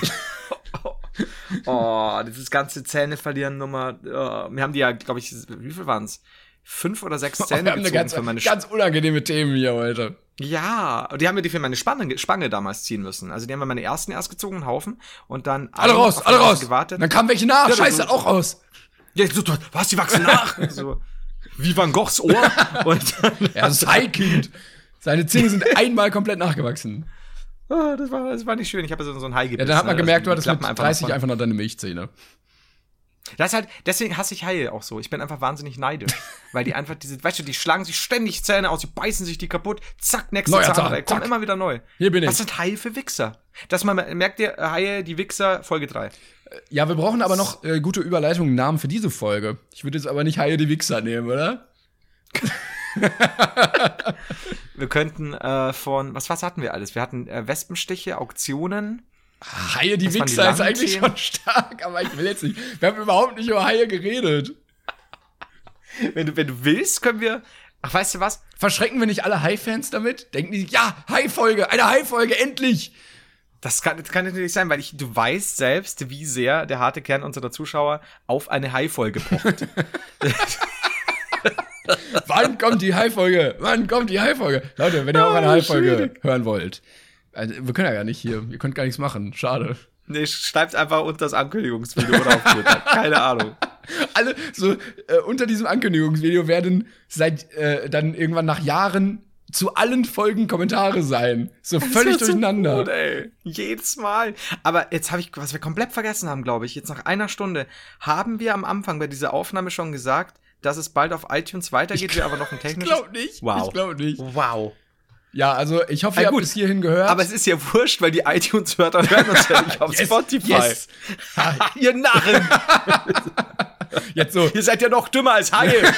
oh, dieses ganze Zähne verlieren Nummer. Oh, wir haben die ja, glaube ich, wie viel waren's? Fünf oder sechs Zähne eine gezogen ganz, für meine ganz unangenehme Themen hier heute. Ja, die haben mir die für meine Spange, Spange damals ziehen müssen. Also die haben mir meine ersten erst gezogen, einen Haufen, und dann Alle raus, alle raus. gewartet. Dann kamen welche nach. Ja, Scheiße, das- auch raus. Ja, so, was, die wachsen nach? [laughs] so, wie Van Goghs Ohr. [laughs] und dann, Ja, das ist Haikind. Seine Zähne sind [laughs] einmal komplett nachgewachsen. Ah, das, war, das war nicht schön. Ich habe so, so ein Hai Ja, dann hat man ne? gemerkt, du Also, hattest die mit einfach 30 nach vorne. einfach noch deine Milchzähne. Das ist halt, deswegen hasse ich Haie auch so. Ich bin einfach wahnsinnig neidisch. [laughs] weil die einfach diese, weißt du, die schlagen sich ständig Zähne aus, die beißen sich die kaputt, zack, nächste Neuer Zahn, Zahn, kommt immer wieder neu. Hier bin ich. Was sind Haie für Wichser? Das man, merkt ihr, Haie, die Wichser, Folge 3. Ja, wir brauchen aber noch äh, gute Überleitungen, Namen für diese Folge. Ich würde jetzt aber nicht Haie die Wichser nehmen, oder? [laughs] [laughs] Wir könnten äh, von, was, was hatten wir alles? Wir hatten äh, Wespenstiche, Auktionen. Haie die Wichser ist eigentlich schon stark, aber ich will jetzt nicht. Wir haben überhaupt nicht über Haie geredet. Wenn du, wenn du willst, können wir, ach, weißt du was? Verschrecken wir nicht alle Hai-Fans damit? Denken die sich, ja, Hai-Folge, eine Hai-Folge, endlich! Das kann, das kann natürlich sein, weil ich, du weißt selbst, wie sehr der harte Kern unserer Zuschauer auf eine Hai-Folge pocht. [laughs] Wann kommt die Hai-Folge? Wann kommt die Hai-Folge? Leute, wenn ihr auch eine Oh, schwierig. hören wollt. Also, wir können ja gar nicht hier. Ihr könnt gar nichts machen. Schade. nee, schreibt's einfach unter das Ankündigungsvideo oder auf Twitter. Keine Ahnung. [laughs] Alle, so, äh, unter diesem Ankündigungsvideo werden seit, äh, dann irgendwann nach Jahren zu allen Folgen Kommentare sein. So völlig wird so durcheinander. gut, ey. Jedes Mal. Aber jetzt habe ich, was wir komplett vergessen haben, glaube ich, jetzt nach einer Stunde, haben wir am Anfang bei dieser Aufnahme schon gesagt, dass es bald auf iTunes weitergeht, wir aber noch ein ich technisches. glaub nicht. Wow. Ich glaube nicht. Wow. Ja, also ich hoffe, Ja, ihr habt gut. bis hierhin gehört. Aber es ist ja wurscht, weil die iTunes-Hörer hören uns ja nicht auf [laughs] Yes, Spotify. yes. Ihr Narren. [laughs] Jetzt so, Ihr seid ja noch dümmer als Haie. [laughs]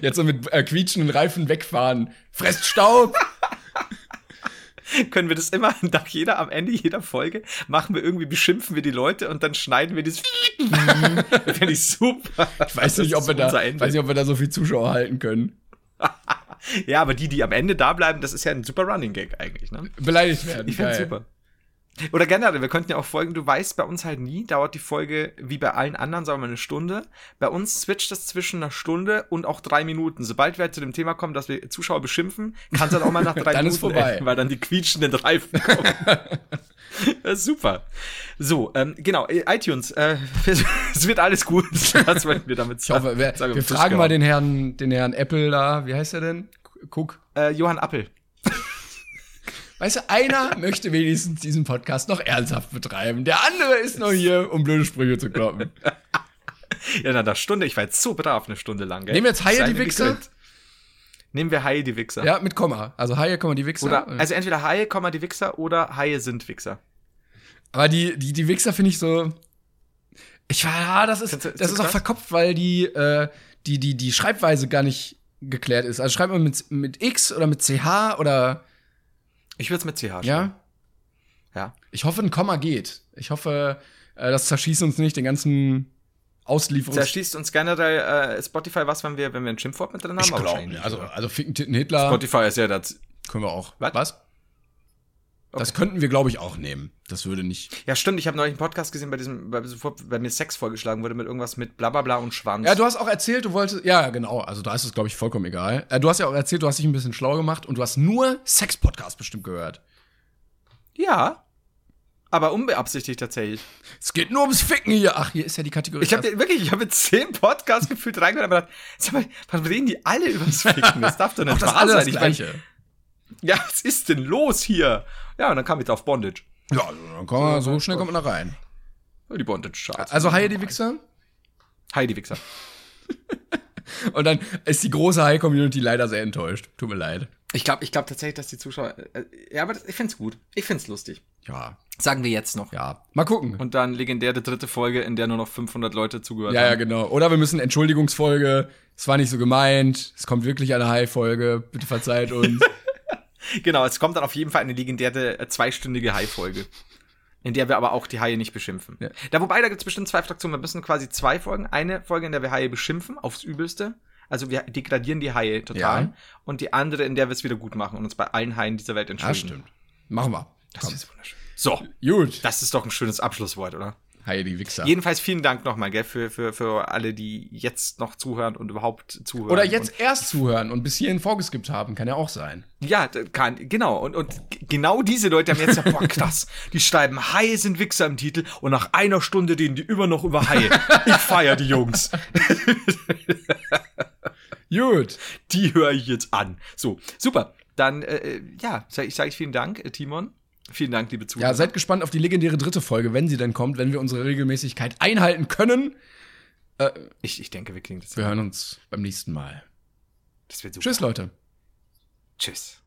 jetzt so mit äh, quietschenden Reifen wegfahren. Fresst Staub. [laughs] Können wir das immer [laughs] nach jeder, am Ende jeder Folge machen wir irgendwie, beschimpfen wir die Leute und dann schneiden wir [laughs] das. das finde ich super. Ich weiß nicht, ob wir da, weiß nicht, ob wir da so viel Zuschauer halten können. Ja, aber die, die am Ende da bleiben, das ist ja ein super Running Gag eigentlich, ne? Beleidigt werden. Ich finde super. Oder generell, wir könnten ja auch folgen, du weißt bei uns halt nie, dauert die Folge wie bei allen anderen, sagen wir mal, eine Stunde. Bei uns switcht das zwischen einer Stunde und auch drei Minuten. Sobald wir halt zu dem Thema kommen, dass wir Zuschauer beschimpfen, kann es dann auch mal nach [laughs] drei Dann Minuten ist vorbei. enden, [laughs] weil dann die quietschenden Reifen kommen. [laughs] das ist super. So, ähm, genau, äh, iTunes, äh, es wird alles gut. Das wollten wir damit Ich hoffe, wir, sagen. wir fragen mal den Herrn, den Herrn Apple da, wie heißt er denn? Cook. Äh, Johann Appel. Weißt du, einer [laughs] möchte wenigstens diesen Podcast noch ernsthaft betreiben. Der andere ist nur hier, um blöde Sprüche zu kloppen. [laughs] Ja, na, der Stunde, ich war jetzt so brav eine Stunde lang, gell? Nehmen wir jetzt Haie die Wichser? Nehmen wir Haie die Wichser. Ja, mit Komma. Also Haie, Komma, die Wichser. Oder, also entweder Haie, Komma, die Wichser oder Haie sind Wichser. Aber die, die, die Wichser finde ich so. Ich war, ja, das ist, das ist auch verkopft, weil die, äh, die, die, die Schreibweise gar nicht geklärt ist. Also schreibt man mit, mit X oder mit CH oder, Ich würde es mit CH schreiben. ja? Ja. Ich hoffe, ein Komma geht. Ich hoffe, äh, das zerschießt uns nicht den ganzen Auslieferungs... Zerschießt uns generell äh, Spotify was, wenn wir, wenn wir ein Schimpfwort mit drin haben? ich glaube, also, also Ficken, Titten, Hitler? Spotify ist ja das. können wir auch. Was? Was? Das könnten wir, glaube ich, auch nehmen. Das würde nicht. Ja, stimmt. Ich habe neulich einen Podcast gesehen, bei diesem, bei, bei mir Sex vorgeschlagen wurde mit irgendwas mit bla bla bla und Schwanz. Ja, du hast auch erzählt, du wolltest. Ja, genau. Also da ist es, glaube ich, vollkommen egal. Äh, du hast ja auch erzählt, du hast dich ein bisschen schlau gemacht und du hast nur Sex-Podcast bestimmt gehört. ja. Aber unbeabsichtigt tatsächlich. Es geht nur ums Ficken hier. Ach, hier ist ja die Kategorie. Ich habe wirklich, ich habe zehn Podcasts gefühlt reingehört, aber gedacht, sag mal, was reden die alle übers Ficken? Das darf doch nicht wahr alle das sein. Ich mein, Gleiche. Ja, was ist denn los hier? Ja, und dann kam jetzt auf Bondage. Ja, dann kommen wir, so schnell kommt man da rein. Die Bondage-Charts. Also Haie die Wichser. Heidi Wichser. [laughs] Und dann ist die große High-Community leider sehr enttäuscht. Tut mir leid. Ich glaube ich glaub tatsächlich, dass die Zuschauer. Äh, ja, aber das, ich find's gut. Ich find's lustig. Ja, Sagen wir jetzt noch. ja. Mal gucken. Und dann legendäre dritte Folge, in der nur noch 500 Leute zugehört ja, ja, haben. genau. Oder wir müssen Entschuldigungsfolge. Es war nicht so gemeint. Es kommt wirklich eine High-Folge. Bitte verzeiht uns. [laughs] [laughs] Genau, es kommt dann auf jeden Fall eine legendäre äh, zweistündige Hai-Folge. In der wir aber auch die Haie nicht beschimpfen. Ja. Da, wobei, da gibt's bestimmt zwei Fraktionen. Wir müssen quasi zwei Folgen. Eine Folge, in der wir Haie beschimpfen, aufs Übelste. Also wir degradieren die Haie total. Ja. Und die andere, in der wir es wieder gut machen und uns bei allen Haien dieser Welt ja, entschuldigen. stimmt. Machen wir. Das ist wunderschön. So, Gut. das ist doch ein schönes Abschlusswort, oder? Haie die Wichser. Jedenfalls vielen Dank nochmal, gell, für, für, für alle, die jetzt noch zuhören und überhaupt zuhören. Oder jetzt erst zuhören und bis hierhin vorgeskippt haben. Kann ja auch sein. Ja, kann, genau. Und, und genau diese Leute haben jetzt ja, boah, krass. Die schreiben, Haie sind Wichser im Titel und nach einer Stunde reden die immer noch über Haie. Ich feier die Jungs. [laughs] Gut. Die höre ich jetzt an. So, super. Dann, äh, äh, ja, sage ich, sag ich vielen Dank, äh, Timon. Vielen Dank, liebe Zuhörer. Ja, seid gespannt auf die legendäre dritte Folge, wenn sie denn kommt, wenn wir unsere Regelmäßigkeit einhalten können. ich, ich denke, wir kriegen das. Wir hören uns beim nächsten Mal. Das wird super. Tschüss, Leute. Tschüss.